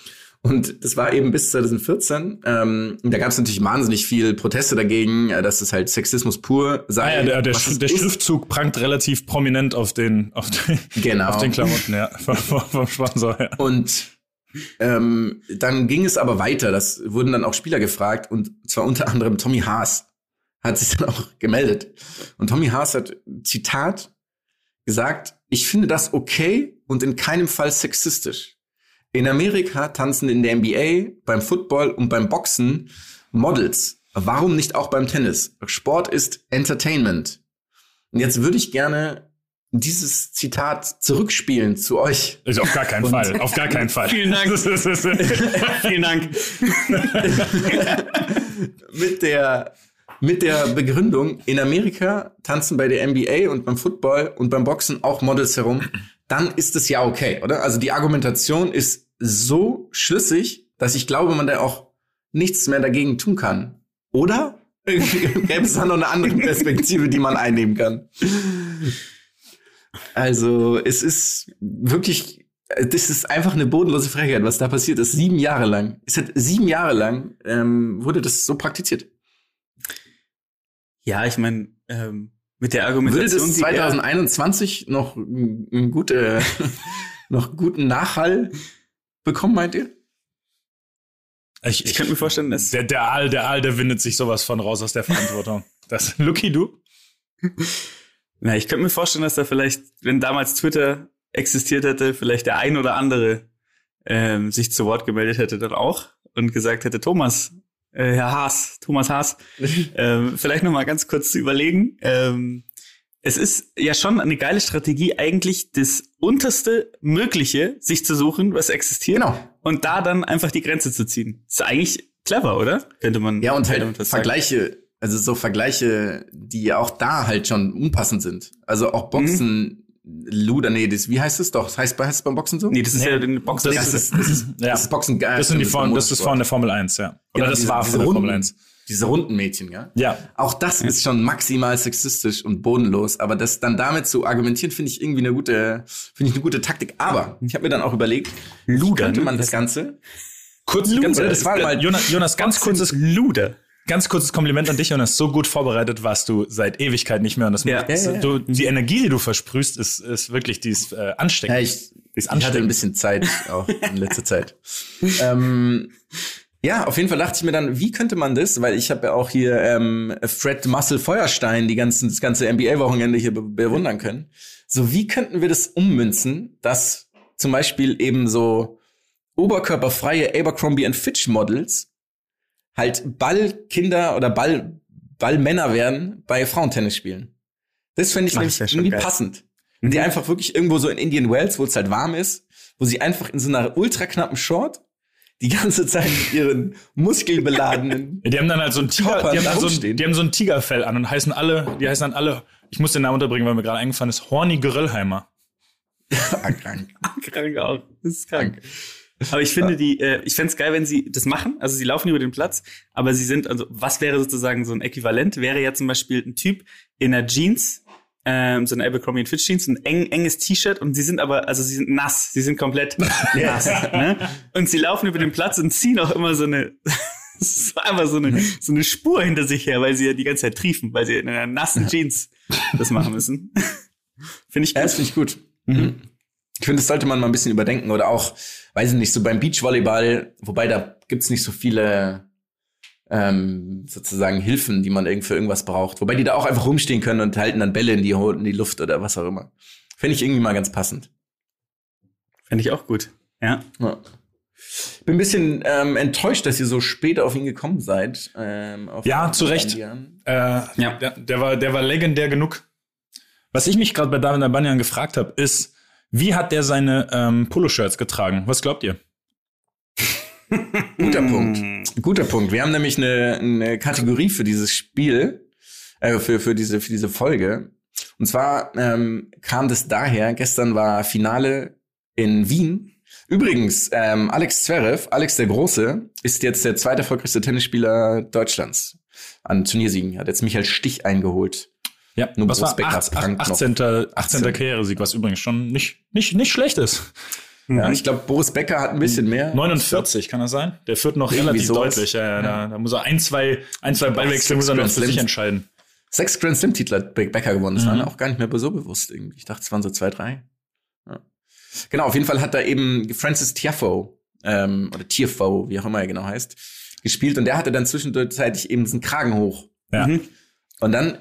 Und das war eben bis 2014. Ähm, da gab es natürlich wahnsinnig viel Proteste dagegen, äh, dass es halt Sexismus pur sei. Ah ja, der, der, der. Schriftzug prangt relativ prominent auf den, auf den, Genau. auf den Klamotten, ja, vom, vom vom Sponsor, ja. Und ähm, dann ging es aber weiter. Das wurden dann auch Spieler gefragt und zwar unter anderem Tommy Haas hat sich dann auch gemeldet. Und Tommy Haas hat Zitat gesagt: Ich finde das okay und in keinem Fall sexistisch. In Amerika tanzen in der NBA, beim Football und beim Boxen Models. Warum nicht auch beim Tennis? Sport ist Entertainment. Und jetzt würde ich gerne dieses Zitat zurückspielen zu euch. Ist auf gar keinen Und- Fall, auf gar keinen Fall. Vielen Dank. Vielen Dank. mit der mit der Begründung, in Amerika tanzen bei der NBA und beim Football und beim Boxen auch Models herum, dann ist es ja okay, oder? Also die Argumentation ist so schlüssig, dass ich glaube, man da auch nichts mehr dagegen tun kann. Oder? Gäbe es da noch eine andere Perspektive, die man einnehmen kann? Also, es ist wirklich, das ist einfach eine bodenlose Frechheit, was da passiert ist. Sieben Jahre lang. Es hat sieben Jahre lang ähm, wurde das so praktiziert. Ja, ich meine, ähm, mit der Würde Argumentation. das die er- 2021 noch einen gute, noch guten Nachhall bekommen, meint ihr? Ich, Ich könnte mir vorstellen, dass. der, der Aal, der Aal, der windet sich sowas von raus aus der Verantwortung. Das, Lucky, du? Na, ich könnte mir vorstellen, dass da vielleicht, wenn damals Twitter existiert hätte, vielleicht der ein oder andere ähm, sich zu Wort gemeldet hätte dann auch und gesagt hätte, Thomas, äh, Herr Haas, Thomas Haas, ähm, vielleicht noch mal ganz kurz zu überlegen. Ähm, es ist ja schon eine geile Strategie, eigentlich das unterste Mögliche sich zu suchen, was existiert, Genau. und da dann einfach die Grenze zu ziehen. ist eigentlich clever, oder? Könnte man. Ja, und halt das sagen. Vergleiche, also so Vergleiche, die auch da halt schon unpassend sind. Also auch Boxen, Luder, nee, das, wie heißt es doch? Das heißt, heißt es beim Boxen so? Nee, das ist ja den Boxer. das, ist, das, ist, Ja. das ist Boxen geil. Das, sind die ist Form, der das ist der Formel 1, ja. Oder Genau, das diese- war diese von der Runden, Formel 1. Diese runden Mädchen, ja? Ja. Auch das ist schon maximal sexistisch und bodenlos, aber das dann damit zu argumentieren, finde ich irgendwie eine gute, finde ich eine gute Taktik. Aber ich habe mir dann auch überlegt, Luder, könnte ne? man das Ganze? Kurz, ganz, Luder, das war mal- Jonas, Jonas, ganz kurzes, Luder. ganz kurzes Kompliment an dich, Jonas. So gut vorbereitet warst du seit Ewigkeit nicht mehr. Und das Ja. macht- Ja, ja, ja. Du, die Energie, die du versprühst, ist, ist wirklich, die ist äh, ansteckend. Ja, ich, Ist ich hatte ein bisschen Zeit auch in letzter Zeit. ähm, ja, auf jeden Fall dachte ich mir dann, wie könnte man das, weil ich habe ja auch hier ähm, Fred Muscle Feuerstein die ganzen, das ganze NBA-Wochenende hier be bewundern können. So, wie könnten wir das ummünzen, dass zum Beispiel eben so oberkörperfreie Abercrombie Fitch Models halt Ballkinder oder Ball, Ballmänner werden bei Frauentennis spielen. Das fände ich Ach, nämlich irgendwie geil. passend. Und die einfach wirklich irgendwo so in Indian Wells, wo es halt warm ist, wo sie einfach in so einer ultra knappen Short die ganze Zeit mit ihren muskelbeladenen Ja, die haben dann halt so ein Tiger, die haben, so ein, die haben so ein Tigerfell an und heißen alle, die heißen dann alle, ich muss den Namen unterbringen, weil mir gerade eingefallen ist, Horny Grillheimer. Ah, krank. Krank auch. Das ist krank. Aber ich finde die, äh, ich fände es geil, wenn sie das machen. Also sie laufen über den Platz, aber sie sind, also was wäre sozusagen so ein Äquivalent? Wäre ja zum Beispiel ein Typ in einer Jeans, ähm, so eine Abercrombie and Fitch Jeans, ein eng, enges T-Shirt und sie sind aber, also sie sind nass, sie sind komplett nass. Ne? Und sie laufen über den Platz und ziehen auch immer so eine, so einfach so eine, so eine Spur hinter sich her, weil sie ja die ganze Zeit triefen, weil sie in einer nassen Jeans das machen müssen. finde ich Ja, gut. das finde ich gut. Mhm. Ich finde, das sollte man mal ein bisschen überdenken. Oder auch, weiß ich nicht, so beim Beachvolleyball, wobei da gibt's nicht so viele ähm, sozusagen Hilfen, die man irgend für irgendwas braucht. Wobei die da auch einfach rumstehen können und halten dann Bälle in die, in die Luft oder was auch immer. Finde ich irgendwie mal ganz passend. Finde ich auch gut. Ja. Ja. Bin ein bisschen ähm, enttäuscht, dass ihr so spät auf ihn gekommen seid. Ähm, auf Ja, zu Recht. Äh, Ja. der, der, war, der war legendär genug. Was ich mich gerade bei David Abanian gefragt habe, ist, wie hat der seine ähm, Poloshirts getragen? Was glaubt ihr? Guter Punkt. Guter Punkt. Wir haben nämlich eine, eine Kategorie für dieses Spiel, äh, für, für, diese, für diese Folge. Und zwar ähm, kam das daher, gestern war Finale in Wien. Übrigens, ähm, Alex Zverev, Alex der Große, ist jetzt der zweite erfolgreichste Tennisspieler Deutschlands an Turniersiegen. Hat jetzt Michael Stich eingeholt. Ja, Nur was war Boris Becker acht, prangt noch. 18. 18. 18. Karrieresieg, was übrigens schon nicht, nicht, nicht schlecht ist. Ja, ich glaube, Boris Becker hat ein bisschen mehr. 49 kann das sein? Der führt noch Irgendwie relativ sowas. deutlich. Ja, ja, Da, da muss er ein, zwei, ein, zwei Ballwechsel muss er noch für sich entscheiden. Sechs Grand Slam Titel hat Be- Becker gewonnen. Das war Mhm. mir auch gar nicht mehr so bewusst irgendwie. Ich dachte, es waren so zwei, drei. Ja. Genau, auf jeden Fall hat da eben Francis Tiafoe, ähm, oder Tiafoe, wie auch immer er genau heißt, gespielt und der hatte dann zwischenzeitlich eben diesen Kragen hoch. Ja. Mhm. Und dann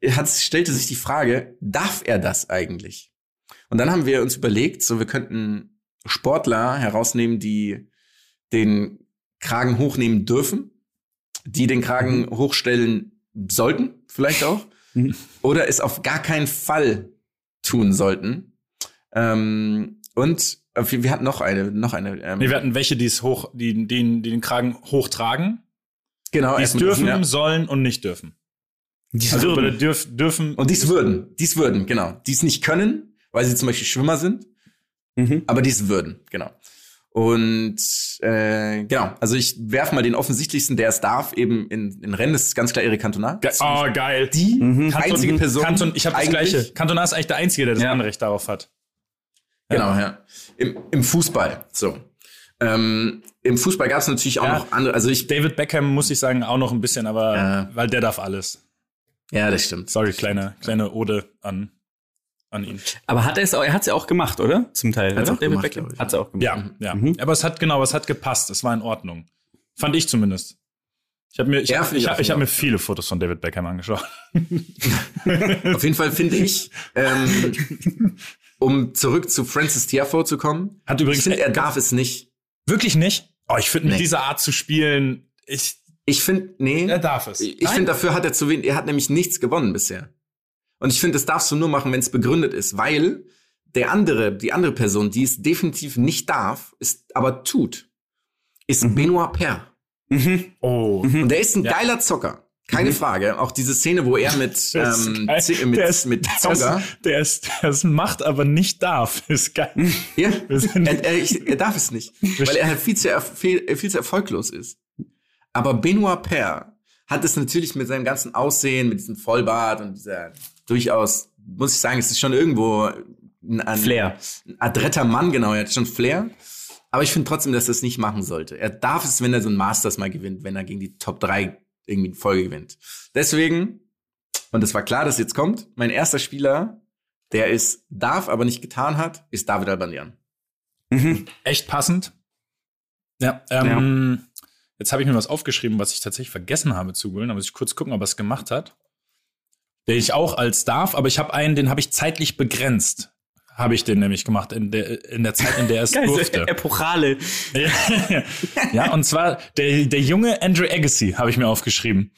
äh, hat, stellte sich die Frage, darf er das eigentlich? Und dann haben wir uns überlegt, so wir könnten Sportler herausnehmen, die den Kragen hochnehmen dürfen, die den Kragen hochstellen sollten, vielleicht auch, Mhm. oder es auf gar keinen Fall tun sollten. Ähm, und äh, wir, wir hatten noch eine, noch eine. Ähm, Nee, wir hatten welche, die es hoch, die, die, die den Kragen hochtragen, genau, die es dürfen, ja. sollen und nicht dürfen. Die Also würden. dürf, dürfen. Und dies würden, dies würden, genau. Dies nicht können, weil sie zum Beispiel Schwimmer sind, Mhm. aber dies würden, genau. Und äh, genau, also ich werf mal den offensichtlichsten, der es darf, eben in, in Rennen, das ist ganz klar Erik Cantona. Ge oh, geil. Die Mhm. einzige Person. Kanton, ich habe das eigentlich- gleiche. Cantona ist eigentlich der Einzige, der das Ja. Anrecht darauf hat. Genau, ja. Im, im Fußball, so. Ähm, Im Fußball gab es natürlich auch Ja. noch andere, also ich, David Beckham muss ich sagen auch noch ein bisschen, aber Ja. weil der darf alles. ja, das stimmt. Sorry, kleine kleine Ode an an ihn. Aber hat er es auch, er hat es ja auch gemacht, oder? Zum Teil. Hat's oder? auch gemacht, glaub ich. Hat es auch gemacht. Ja, ja. Mhm. Aber es hat genau, es hat gepasst. Es war in Ordnung. Fand ich zumindest. Ich habe mir, ich, Ja, hab, ich ich, ich finde hab mir ich viele Fotos von David Beckham angeschaut. Auf jeden Fall finde ich, ähm, um zurück zu Francis Tiafoe zu kommen, Hat ich übrigens finde, er darf es nicht. wirklich nicht. Oh, ich finde mit Nee. dieser Art zu spielen, ich, Ich finde, nee. er darf es. Ich finde, dafür hat er zu wenig, er hat nämlich nichts gewonnen bisher. Und ich finde, das darfst du nur machen, wenn es begründet ist, weil der andere, die andere Person, die es definitiv nicht darf, ist aber tut, ist Benoit Paire. Mhm. Oh, Und der ist ein Ja. geiler Zocker. Keine Frage. Auch diese Szene, wo er mit, ähm, mit, der ist, mit Zonga. ist, der ist, der ist macht, aber nicht darf. Ist geil. Ja, er, er, ich, er darf es nicht, weil er halt viel zu, viel, viel zu erfolglos ist. Aber Benoit Paire hat es natürlich mit seinem ganzen Aussehen, mit diesem Vollbart und dieser durchaus, muss ich sagen, es ist schon irgendwo ein, ein, Flair. ein adretter Mann, genau, er hat schon Flair. Aber ich finde trotzdem, dass er es nicht machen sollte. Er darf es, wenn er so ein Masters mal gewinnt, wenn er gegen die Top 3 irgendwie in Folge gewinnt. Deswegen, und es war klar, dass jetzt kommt, mein erster Spieler, der es darf, aber nicht getan hat, ist David Albanian. Mhm. Echt passend. Ja, ähm, jetzt habe ich mir was aufgeschrieben, was ich tatsächlich vergessen habe zu googeln. Da muss ich kurz gucken, ob er es gemacht hat. Den ich auch als darf, aber ich habe einen, den habe ich zeitlich begrenzt. Habe ich den nämlich gemacht in der, in der Zeit, in der er es Geil, durfte. Epochale. ja, und zwar der, der junge Andrew Agassi habe ich mir aufgeschrieben.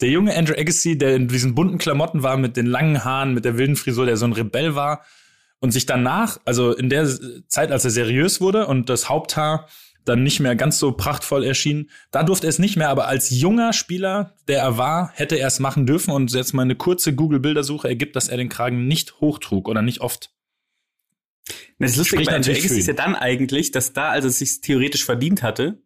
Der junge Andrew Agassi, der in diesen bunten Klamotten war, mit den langen Haaren, mit der wilden Frisur, der so ein Rebell war und sich danach, also in der Zeit, als er seriös wurde und das Haupthaar dann nicht mehr ganz so prachtvoll erschien, da durfte er es nicht mehr, aber als junger Spieler, der er war, hätte er es machen dürfen und jetzt mal eine kurze Google-Bildersuche ergibt, dass er den Kragen nicht hochtrug oder nicht oft. Das Lustige Spricht bei natürlich ist ja ihn. dann eigentlich, dass da, als er es sich theoretisch verdient hatte,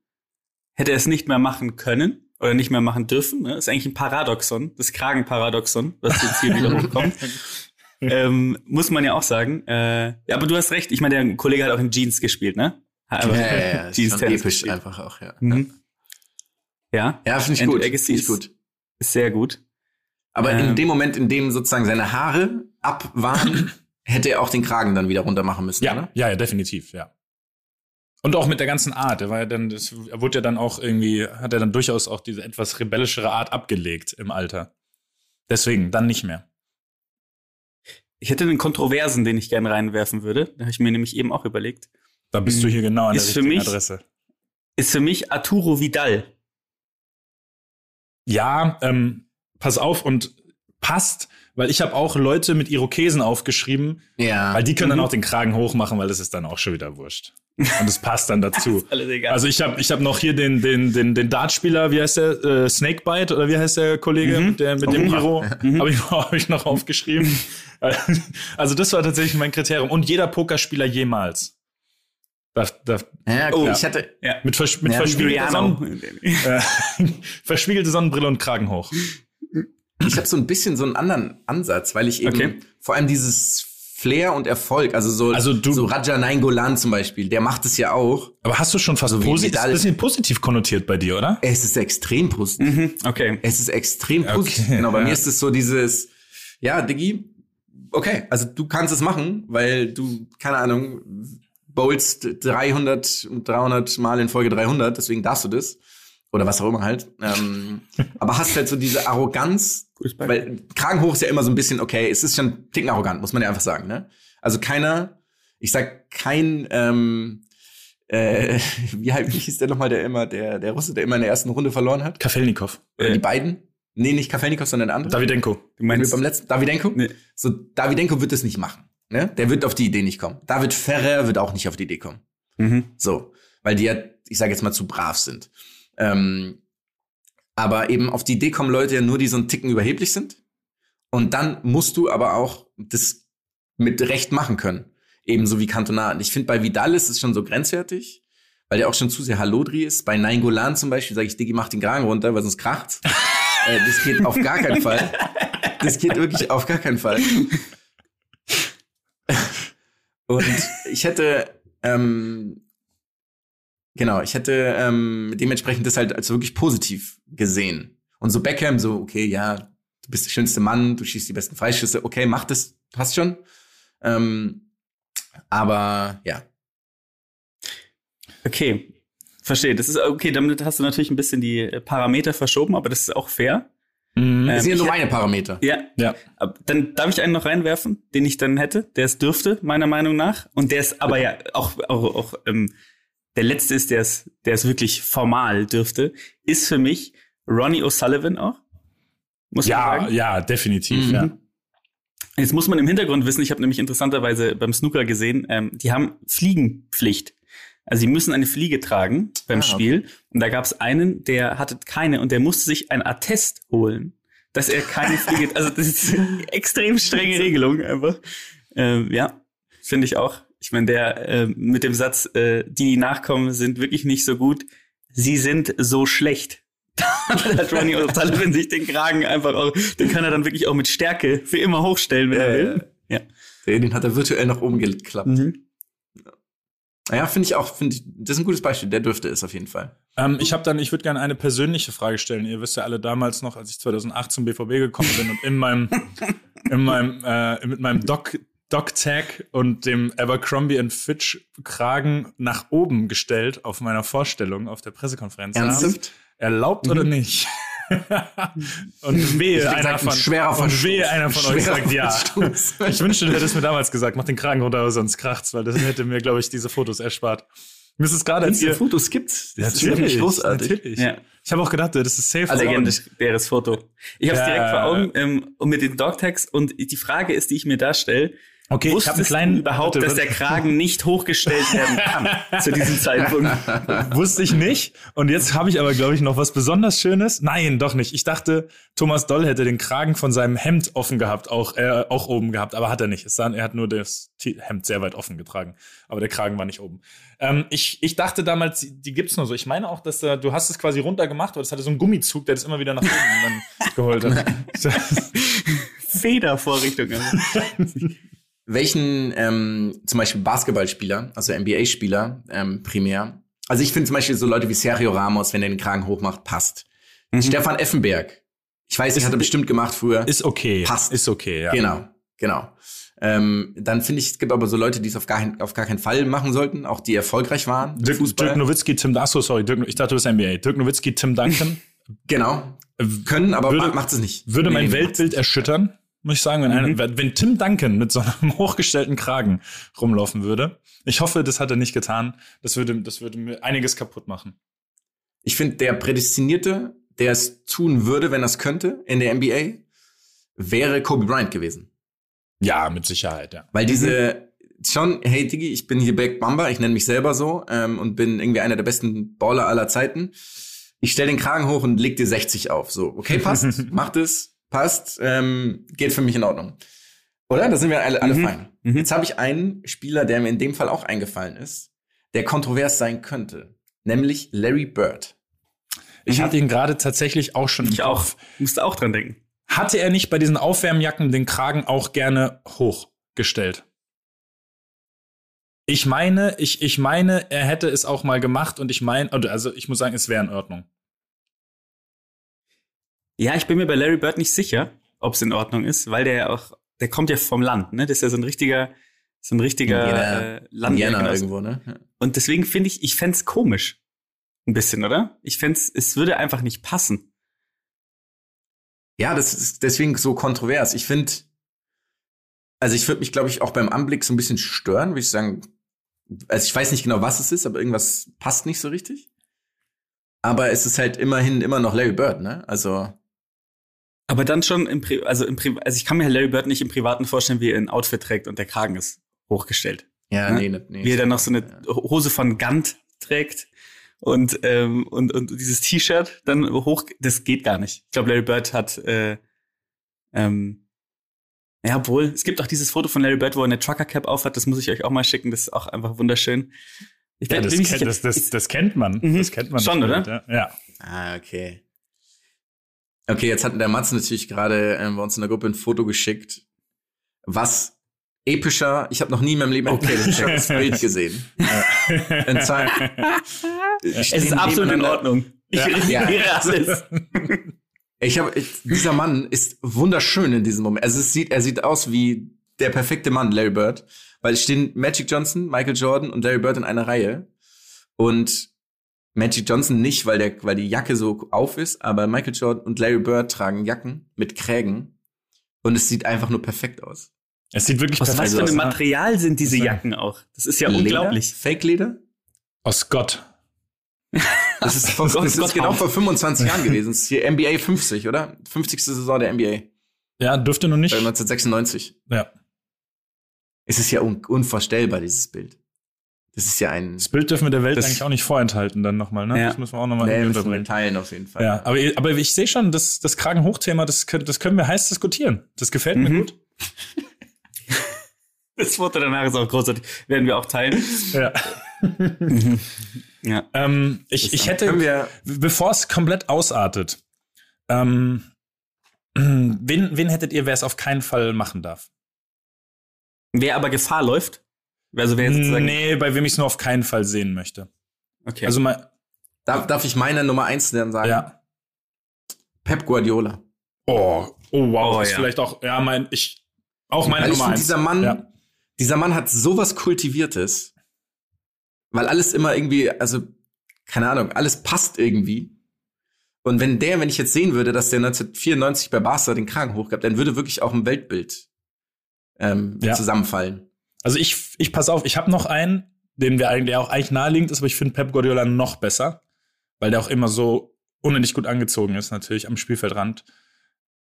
hätte er es nicht mehr machen können oder nicht mehr machen dürfen. Ne? Das ist eigentlich ein Paradoxon, das Kragenparadoxon, was jetzt hier wieder hochkommt. ähm, muss man ja auch sagen. Äh, ja, aber du hast recht. Ich meine, der Kollege hat auch in Jeans gespielt, ne? Aber ist Jeans schon Tennis episch gespielt. einfach auch, ja. Mhm. Ja, Ja, finde ich gut. Ich ist- gut. ist sehr gut. Aber in Ähm. dem Moment, in dem sozusagen seine Haare ab waren, hätte er auch den Kragen dann wieder runter machen müssen, Ja, oder? ja, ja, definitiv, ja. Und auch mit der ganzen Art. Er war ja dann, das, er wurde ja dann auch irgendwie, hat er dann durchaus auch diese etwas rebellischere Art abgelegt im Alter. Deswegen, dann nicht mehr. Ich hätte einen Kontroversen, den ich gerne reinwerfen würde. Da habe ich mir nämlich eben auch überlegt. Da bist du hier genau an der richtigen mich- Adresse. Ist für mich Arturo Vidal. Ja, ähm, pass auf und passt, weil ich habe auch Leute mit Irokesen aufgeschrieben, Ja. weil die können dann auch den Kragen hochmachen, weil das ist dann auch schon wieder wurscht. Und es passt dann dazu. Also ich habe ich hab noch hier den den den den Dartspieler, wie heißt der äh, Snakebite oder wie heißt der Kollege mit der mit dem Iro, habe ich habe ich noch aufgeschrieben. Also das war tatsächlich mein Kriterium und jeder Pokerspieler jemals. Da, da, ja, Oh, okay. ich hatte, ja, mit, vers mit Ja, verspiegelter. Sonnen, äh, verspiegelte Sonnenbrille und Kragen hoch. ich habe so ein bisschen so einen anderen Ansatz, weil ich eben Okay. vor allem dieses Flair und Erfolg, also so, Also du- so Raja Nainggolan zum Beispiel, der macht es ja auch. Aber hast du schon fast So positiv, Vidal- bisschen positiv konnotiert bei dir, oder? Es ist extrem positiv. Mhm, okay. Es ist extrem Okay, positiv. genau, bei ja. mir ist es so dieses, ja, Diggi, okay, also du kannst es machen, weil du, keine Ahnung, bowlst 300, und 300 Mal in Folge 300, deswegen darfst du das. Oder was auch immer halt. Ähm, aber hast halt so diese Arroganz, weil Kragen hoch ist ja immer so ein bisschen, okay, es ist schon ein Ticken arrogant, muss man ja einfach sagen, ne? Also keiner, ich sag kein, ähm, äh, wie, halt- wie hieß der nochmal, der immer, der, der Russe, der immer in der ersten Runde verloren hat? Kafelnikov. Oder die beiden? Nee, nicht Kafelnikov, sondern der andere. Davidenko. Du meinst, beim letzten Davidenko? Nee. So, Davidenko wird es nicht machen. Ne? Der wird auf die Idee nicht kommen. David Ferrer wird auch nicht auf die Idee kommen. mhm. So, weil die ja, ich sage jetzt mal, zu brav sind. Ähm, aber eben auf die Idee kommen Leute ja nur, die so einen Ticken überheblich sind. Und dann musst du aber auch das mit Recht machen können. Ebenso wie Cantona. Und ich finde, bei Vidal ist es schon so grenzwertig, weil der auch schon zu sehr Hallodri ist. Bei Nainggolan zum Beispiel sage ich, Diggi, mach den Kragen runter, weil sonst kracht's. äh, das geht auf gar keinen Fall. Das geht wirklich auf gar keinen Fall. Und ich hätte, ähm, genau, ich hätte ähm, dementsprechend das halt als wirklich positiv gesehen. Und so Beckham, so, okay, ja, du bist der schönste Mann, du schießt die besten Freischüsse, okay, mach das, passt schon. Ähm, aber ja, Okay, verstehe. Das ist okay. Damit hast du natürlich ein bisschen die Parameter verschoben, aber das ist auch fair. Mhm. das Ähm, sind ja nur meine Parameter. Ja. Ja. Dann darf ich einen noch reinwerfen, den ich dann hätte. Der es dürfte, meiner Meinung nach. Und der ist aber ja auch, auch, auch ähm, der letzte ist, der es, der es wirklich formal dürfte, ist für mich Ronnie O'Sullivan auch. Muss man Ja, sagen. ja, definitiv, Mhm. ja. Jetzt muss man im Hintergrund wissen, ich habe nämlich interessanterweise beim Snooker gesehen, ähm, die haben Fliegenpflicht. Also sie müssen eine Fliege tragen beim Ah, okay. Spiel. Und da gab es einen, der hatte keine und der musste sich ein Attest holen, dass er keine Fliege. Also das ist eine extrem strenge Regelung einfach. Ähm, ja, finde ich auch. Ich meine, der äh, mit dem Satz, äh, die, die nachkommen, sind wirklich nicht so gut. Sie sind so schlecht. da hat Ronnie O'Sullivan sich den Kragen einfach auch, den kann er dann wirklich auch mit Stärke für immer hochstellen, wenn er will. Ja. Den den hat er virtuell nach oben geklappt. Mhm. Naja, finde ich auch, finde ich, das ist ein gutes Beispiel. Der dürfte es auf jeden Fall. Ähm, ich habe dann, ich würde gerne eine persönliche Frage stellen. Ihr wisst ja alle damals noch, als ich 2008 zum BVB gekommen bin und in meinem, in meinem, äh, mit meinem Doc, Doc Tag und dem Abercrombie and Fitch Kragen nach oben gestellt auf meiner Vorstellung auf der Pressekonferenz. Ernsthaft? Erlaubt oder nicht? und wehe einer gesagt, ein von, schwerer und Verstoß. wehe einer von euch sagt ja. Ich wünschte, du hättest mir damals gesagt, mach den Kragen runter, aber sonst kracht's, weil das hätte mir, glaube ich, diese Fotos erspart. Mir ist es gerade, als Diese ihr, Fotos gibt's. Das ist wirklich großartig. Natürlich. Ja. Ich habe auch gedacht, das ist safe. Also legendäres Foto. Ich habe es Ja. direkt vor Augen ähm, und mit den Dogtags und die Frage ist, die ich mir da stelle, Okay, ich habe einen wusstest kleinen überhaupt, dass der. Kragen nicht hochgestellt werden kann zu diesem Zeitpunkt? Wusste ich nicht. Und jetzt habe ich aber, glaube ich, noch was besonders Schönes. Nein, doch nicht. Ich dachte, Thomas Doll hätte den Kragen von seinem Hemd offen gehabt, auch, äh, auch oben gehabt, aber hat er nicht. Sah, er hat nur das Hemd sehr weit offen getragen. Aber der Kragen war nicht oben. Ähm, ich, ich dachte damals, die- gibt's nur so. Ich meine auch, dass da, du hast es quasi runtergemacht, aber es hatte so einen Gummizug, der das immer wieder nach oben geholt hat. Federvorrichtung. Welchen ähm, zum Beispiel Basketballspieler, also NBA-Spieler ähm, primär. Also ich finde zum Beispiel so Leute wie Sergio Ramos, wenn er den Kragen hochmacht, passt. Stefan Effenberg. Ich weiß, ich hat er bestimmt gemacht früher. ist okay. Passt. Ist okay, ja. Genau, genau. Ähm, dann finde ich, es gibt aber so Leute, die es auf gar, auf gar keinen Fall machen sollten, auch die erfolgreich waren. Dirk, Fußball. Dirk Nowitzki, Tim, so, sorry, Dirk, ich dachte, du bist NBA. Dirk Nowitzki, Tim Duncan. Genau. Können, aber Würde- ma- macht es nicht. würde mein Nee, nee, Weltbild erschüttern, muss ich sagen, wenn, einer, wenn Tim Duncan mit so einem hochgestellten Kragen rumlaufen würde. Ich hoffe, das hat er nicht getan. Das würde, das würde mir einiges kaputt machen. Ich finde, der Prädestinierte, der es tun würde, wenn er es könnte, in der NBA, wäre Kobe Bryant gewesen. Ja, mit Sicherheit, ja. Weil diese schon, hey Diggi, ich bin hier Back Bamba, ich nenne mich selber so ähm, und bin irgendwie einer der besten Baller aller Zeiten. Ich stell den Kragen hoch und leg dir 60 auf. So, okay, passt, macht es, passt, ähm, geht für mich in Ordnung. Oder? Da sind wir alle, alle Mhm. fein. Mhm. Jetzt habe ich einen Spieler, der mir in dem Fall auch eingefallen ist, der kontrovers sein könnte. Nämlich Larry Bird. Ich hatte ihn gerade tatsächlich auch schon Ich auch. Musste auch dran denken. Hatte er nicht bei diesen Aufwärmjacken den Kragen auch gerne hochgestellt? Ich meine, ich, ich meine, er hätte es auch mal gemacht und ich meine, also ich muss sagen, es wäre in Ordnung. Ja, ich bin mir bei Larry Bird nicht sicher, ob es in Ordnung ist, weil der ja auch, der kommt ja vom Land, ne? Das ist ja so ein richtiger, so ein richtiger Indiana- äh, Land Indiana irgendwo, ne? Ja. Und deswegen finde ich, ich fänd's komisch. Ein bisschen, oder? Ich fänd's, es würde einfach nicht passen. Ja, das ist deswegen so kontrovers. Ich finde, also ich würde mich, glaube ich, auch beim Anblick so ein bisschen stören, würde ich sagen. Also ich weiß nicht genau, was es ist, aber irgendwas passt nicht so richtig. Aber es ist halt immerhin immer noch Larry Bird, ne? Also Aber dann schon im Pri also im Pri also ich kann mir Larry Bird nicht im Privaten vorstellen, wie er ein Outfit trägt und der Kragen ist hochgestellt. ja, Ne? nee, nee. Wie er dann noch so eine Hose von Gant trägt und, ähm, und, und dieses T-Shirt dann hoch, das geht gar nicht. Ich glaube, Larry Bird hat, äh, ähm, ja, obwohl, es gibt auch dieses Foto von Larry Bird, wo er eine Trucker Cap aufhat, das muss ich euch auch mal schicken, das ist auch einfach wunderschön. Ich Ja, das, sicher. das, das, Ich- das kennt man. Mhm. Das kennt man. Schon, oder? Ja. Ah, okay. Okay, jetzt hat der Mats natürlich gerade ähm, bei uns in der Gruppe ein Foto geschickt, was epischer, ich habe noch nie in meinem Leben ein das Bild gesehen. In Zahlen. es ist absolut in Ordnung. Ich Ja. revidiere alles. Ich habe dieser Mann ist wunderschön in diesem Moment. Also es sieht, er sieht aus wie der perfekte Mann, Larry Bird, weil es stehen Magic Johnson, Michael Jordan und Larry Bird in einer Reihe und Magic Johnson nicht, weil der, weil die Jacke so auf ist, aber Michael Jordan und Larry Bird tragen Jacken mit Krägen und es sieht einfach nur perfekt aus. Es sieht wirklich Aus was perfekt für aus. einem ne? Material sind diese Jacken auch? Das ist ja Leder? unglaublich. Fake Leder? Aus Gott. Das ist, vor, Gott, das ist Gott, genau vor 25 Jahren gewesen. Das ist hier NBA 50, oder? 50. Saison der NBA. Ja, dürfte noch nicht. Äh, 1996. Ja. Es ist ja un unvorstellbar, dieses Bild. Das ist ja ein Das Bild dürfen wir der Welt eigentlich auch nicht vorenthalten dann nochmal, ne? Ja. Das müssen wir auch nochmal Nee, nee, müssen wir unterbringen. teilen auf jeden Fall. Ja, aber, aber ich sehe schon, das, das Kragenhochthema, das, können- das können wir heiß diskutieren. Das gefällt mir Mhm. gut. Das Foto danach ist auch großartig. Werden wir auch teilen. Ja. Ja. Ähm, ich, ich hätte, bevor es komplett ausartet, ähm, wen, wen hättet ihr, wer es auf keinen Fall machen darf? Wer aber Gefahr läuft? Also wer jetzt. Nee, bei wem ich es nur auf keinen Fall sehen möchte. Okay. Also mal, darf, darf ich meine Nummer eins dann sagen? ja. Pep Guardiola. Oh, oh wow, Oh, ist ja. vielleicht auch, ja, mein, ich, auch meine Weil Nummer finde, eins. dieser Mann, Ja. dieser Mann hat sowas Kultiviertes. Weil alles immer irgendwie, also, keine Ahnung, alles passt irgendwie. Und wenn der, wenn ich jetzt sehen würde, dass der 1994 bei Barca den Kragen hochgab, dann würde wirklich auch ein Weltbild ähm, Ja. zusammenfallen. Also ich, ich pass auf, ich habe noch einen, den wir eigentlich der auch eigentlich naheliegend ist, aber ich finde Pep Guardiola noch besser, weil der auch immer so unendlich gut angezogen ist, natürlich am Spielfeldrand.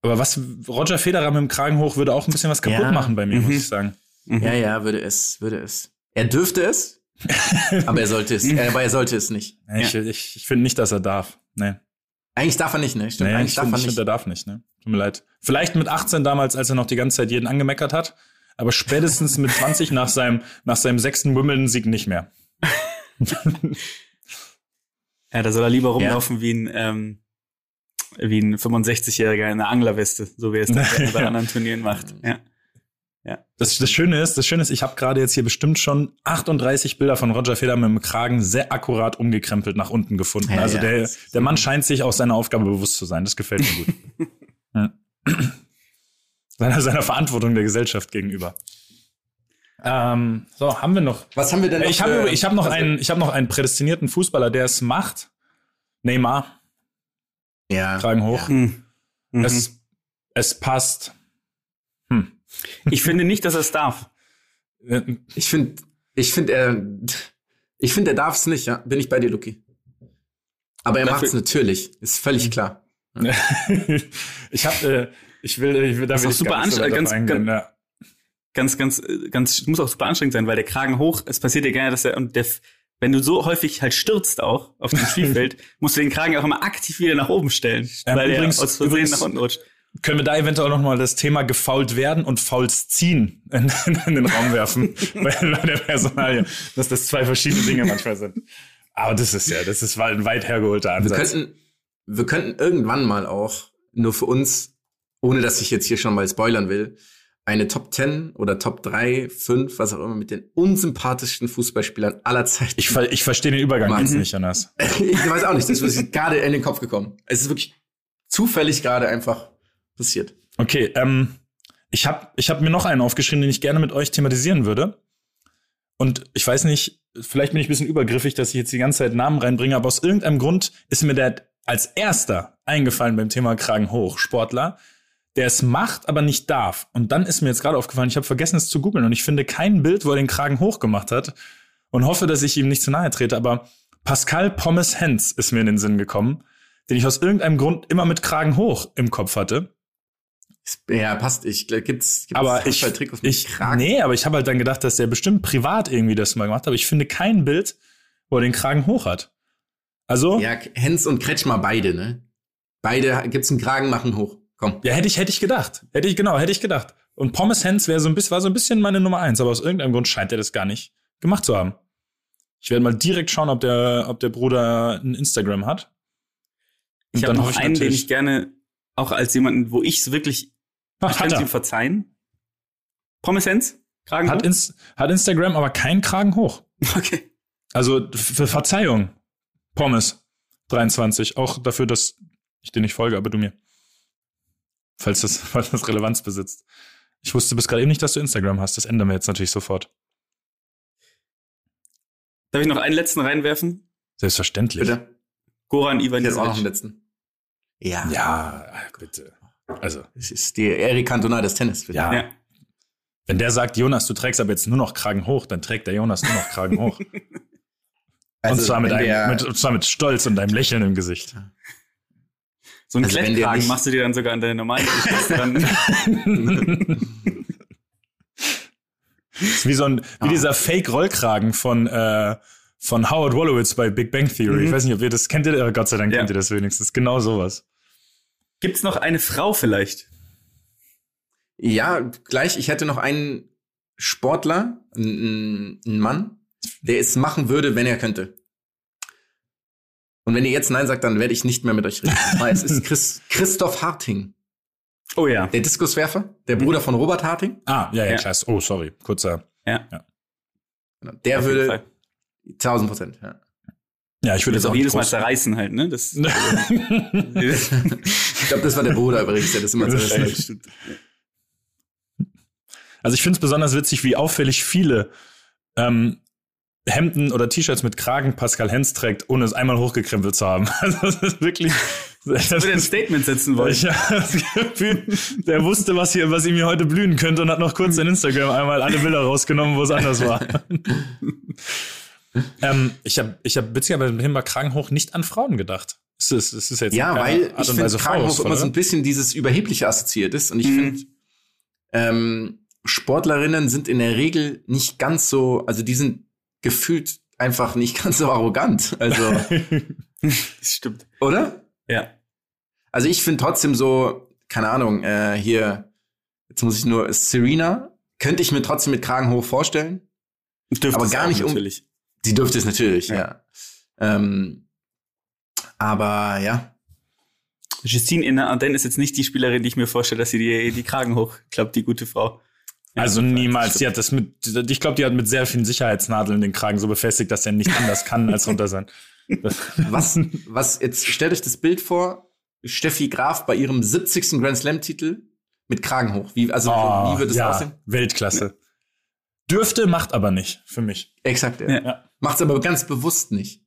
Aber was Roger Federer mit dem Kragen hoch würde auch ein bisschen was kaputt Ja. machen bei mir, muss Mhm. ich sagen. Mhm. Ja, ja, würde es, würde es. Er dürfte es, aber er sollte es, äh, aber er sollte es nicht. Ich, ich, ich finde nicht, dass er darf. Nee. Eigentlich darf er nicht, ne? Stimmt, nee eigentlich ich darf finde, er ich nicht. find, er darf nicht, ne? Tut mir leid. Vielleicht mit 18 damals, als er noch die ganze Zeit jeden angemeckert hat, aber spätestens mit 20 nach seinem, nach seinem sechsten Wimbledon-Sieg nicht mehr. Ja, da soll er lieber rumlaufen wie ein, ähm, wie ein 65-Jähriger in einer Anglerweste, so wie er es dann bei anderen Turnieren macht. Ja. Das, das Schöne ist, das Schöne ist, ich habe gerade jetzt hier bestimmt schon 38 Bilder von Roger Federer mit dem Kragen sehr akkurat umgekrempelt nach unten gefunden. Ja, also ja. der, der Mann scheint sich auch seiner Aufgabe bewusst zu sein. Das gefällt mir gut. ja. Seiner, seiner Verantwortung der Gesellschaft gegenüber. Ähm, so, haben wir noch. Was haben wir denn noch? Ich habe ich hab noch, einen, ich hab noch einen prädestinierten Fußballer, der es macht. Neymar, Ja. Kragen hoch. Mhm. Mhm. Es, es passt. Hm. Ich finde nicht, dass er es darf. Äh, Ich finde, ich finde, er, ich finde, er darf es nicht, ja. Bin ich bei dir, Luki. Aber er macht es natürlich. Ist völlig klar. ich habe, äh, Ich will, ich will da Das will ist ich super ganz- drauf eingehen, ganz- ja. ganz, ganz, ganz, muss auch super anstrengend sein, weil der Kragen hoch, es passiert ja gerne, dass er, und der, wenn du so häufig halt stürzt auch auf dem Spielfeld, musst du den Kragen auch immer aktiv wieder nach oben stellen, Ähm, weil übrigens- er aus Versehen übrigens- nach unten rutscht. Können wir da eventuell noch mal das Thema gefault werden und Fouls ziehen in, in, in den Raum werfen bei, bei der Personalie, dass das zwei verschiedene Dinge manchmal sind. Aber das ist ja, das ist ein weit hergeholter Wir Ansatz. könnten, wir könnten irgendwann mal auch, nur für uns, ohne dass ich jetzt hier schon mal spoilern will, eine Top 10 oder Top 3, 5, was auch immer, mit den unsympathischsten Fußballspielern aller Zeiten. Ich, ver- ich verstehe den Übergang Mann. jetzt nicht, Jonas. ich weiß auch nicht, das ist mir gerade in den Kopf gekommen. Es ist wirklich zufällig gerade einfach passiert. Okay, ähm, ich habe ich hab mir noch einen aufgeschrieben, den ich gerne mit euch thematisieren würde. Und ich weiß nicht, vielleicht bin ich ein bisschen übergriffig, dass ich jetzt die ganze Zeit Namen reinbringe, aber aus irgendeinem Grund ist mir der als erster eingefallen beim Thema Kragen hoch, Sportler, der es macht, aber nicht darf. Und dann ist mir jetzt gerade aufgefallen, ich habe vergessen, es zu googeln und ich finde kein Bild, wo er den Kragen hoch gemacht hat und hoffe, dass ich ihm nicht zu nahe trete, aber Pascal Pommes Hens ist mir in den Sinn gekommen, den ich aus irgendeinem Grund immer mit Kragen hoch im Kopf hatte. Ja, passt. Ich glaube, gibt's, gibt's Aber ich, Handballtrikots mit ich Kragen? nee, aber ich habe halt dann gedacht, dass der bestimmt privat irgendwie das mal gemacht hat. Aber ich finde kein Bild, wo er den Kragen hoch hat. Also, ja, Ja, Hens und Kretschmer beide, ne? Beide gibt's einen Kragen, machen hoch. Komm. hätte ich, hätte ich gedacht. Hätte ich, genau, hätte ich gedacht. Und Pommes Hens wäre so ein bisschen, war so ein bisschen meine Nummer eins, aber aus irgendeinem Grund scheint er das gar nicht gemacht zu haben. Ich werde mal direkt schauen, ob der, ob der Bruder ein Instagram hat. Und Ich habe noch ich einen, den ich gerne, auch als jemanden, wo ich es wirklich, Ah, ich kann es ihm er. verzeihen. Pommes Hens? Kragen Hat, hoch? ins, hat Instagram, aber keinen Kragen hoch. Okay. Also für Verzeihung, Pommes 23, auch dafür, dass ich dir nicht folge, aber du mir. Falls das, falls das Relevanz besitzt. Ich wusste bis gerade eben nicht, dass du Instagram hast. Das ändern wir jetzt natürlich sofort. Darf ich noch einen letzten reinwerfen? Selbstverständlich. Bitte. Goran Ich jetzt auch noch einen letzten. Ja. Ja, bitte. Also, Es ist die Eric Cantona des Tennis. bitte. ja. Ja. Wenn der sagt, Jonas, du trägst aber jetzt nur noch Kragen hoch, dann trägt der Jonas nur noch Kragen hoch. Also, und, zwar mit einem, mit, und zwar mit Stolz und einem Lächeln im Gesicht. So einen Also Klettkragen nicht- machst du dir dann sogar an deine normalen ist wie so ein, wie Ah. dieser Fake-Rollkragen von, äh, von Howard Wolowitz bei Big Bang Theory. Ich Mhm. weiß nicht, ob ihr das kennt, ihr, Gott sei Dank Ja. kennt ihr das wenigstens. Genau sowas. Gibt's noch eine Frau vielleicht? Ja, gleich. Ich hätte noch einen Sportler, einen Mann, der es machen würde, wenn er könnte. Und wenn ihr jetzt Nein sagt, dann werde ich nicht mehr mit euch reden. Es ist Chris, Christoph Harting, Oh ja. der Diskuswerfer, der Bruder von Robert Harting. Ah, ja, ja, Ja. klar. Oh, sorry. Kurzer. Ja. Der auf jeden würde Fall. 1000 Prozent. Ja. Ja, ich würde Das auch jedes Mal zerreißen halt, ne? Das, Ich glaube, das war der Bruder übrigens, der das immer stimmt. Also ich finde es besonders witzig, wie auffällig viele ähm, Hemden oder T-Shirts mit Kragen Pascal Hens trägt, ohne es einmal hochgekrempelt zu haben. Also das ist wirklich. Das Ich würde ein Statement setzen wollen. ich das Gefühl, der wusste, was, hier, was ihm hier heute blühen könnte und hat noch kurz in Instagram einmal alle Bilder rausgenommen, wo es anders war. ähm, ich habe ich hab witzigerweise mit dem Thema Kragen hoch nicht an Frauen gedacht. Es ist, es ist jetzt Ja, weil Art ich finde, Kragenhoch immer so ein bisschen dieses Überhebliche assoziiert ist. Und ich Mhm. finde, ähm, Sportlerinnen sind in der Regel nicht ganz so, also die sind gefühlt einfach nicht ganz so arrogant. Also, Das stimmt. oder? Ja. Also ich finde trotzdem so, keine Ahnung, äh, hier, jetzt muss ich nur, Serena, könnte ich mir trotzdem mit Kragen hoch vorstellen. Dürfte Aber gar nicht um- natürlich. Sie dürfte es natürlich, Ja. ja. Ähm, aber ja, Justine in der Ardennes ist jetzt nicht die Spielerin, die ich mir vorstelle, dass sie die, die Kragen hochklappt, die gute Frau. Also das niemals. Die hat das mit, ich glaube, die hat mit sehr vielen Sicherheitsnadeln den Kragen so befestigt, dass er nicht anders kann als runter sein. Das- was, was, jetzt stellt euch das Bild vor, Steffi Graf bei ihrem 70. Grand Slam Titel mit Kragen hoch. Wie, also, Oh, wie wird es ja, aussehen? Weltklasse. Dürfte, macht aber nicht für mich. Exakt, ja. Ja. Macht's aber ganz bewusst nicht.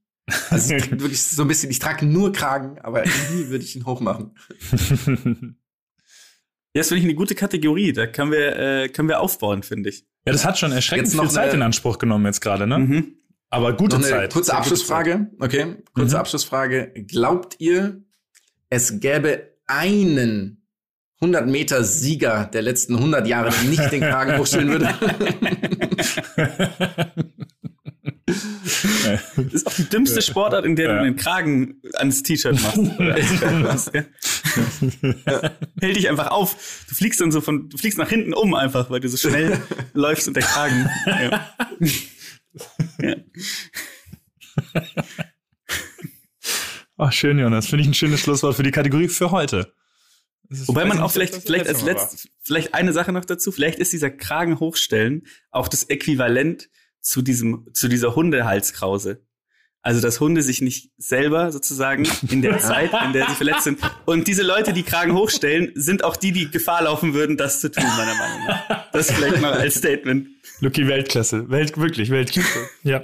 Also ich trage wirklich so ein bisschen, ich trage nur Kragen, aber nie würde ich ihn hochmachen. Ja, das finde ich eine gute Kategorie. Da können wir, äh, können wir aufbauen, finde ich. Ja, das hat schon erschreckend Jetzt viel noch Zeit eine- in Anspruch genommen jetzt gerade, ne? Mhm. Aber gute Noch eine Zeit. kurze Abschlussfrage. Okay, kurze Mhm. Abschlussfrage. Glaubt ihr, es gäbe einen 100 Meter Sieger der letzten 100 Jahre nicht den Kragen hochstellen würde. Das ist auch die dümmste Sportart, in der Ja. du den Kragen ans T-Shirt machst. Hält dich einfach auf. Du fliegst dann so von, du fliegst nach hinten um einfach, weil du so schnell läufst und der Kragen. Ja. Ja. Ach, schön, Jonas. Finde ich ein schönes Schlusswort für die Kategorie für heute. Wobei man auch vielleicht, vielleicht als letzte Mal letzt, vielleicht eine Sache noch dazu. Vielleicht ist dieser Kragen hochstellen auch das Äquivalent zu diesem, zu dieser Hundehalskrause. Also, dass Hunde sich nicht selber sozusagen in der Zeit, in der sie verletzt sind. Und diese Leute, die Kragen hochstellen, sind auch die, die Gefahr laufen würden, das zu tun, meiner Meinung nach. Das vielleicht mal als Statement. Lucky Weltklasse. Welt, wirklich, Weltklasse. ja.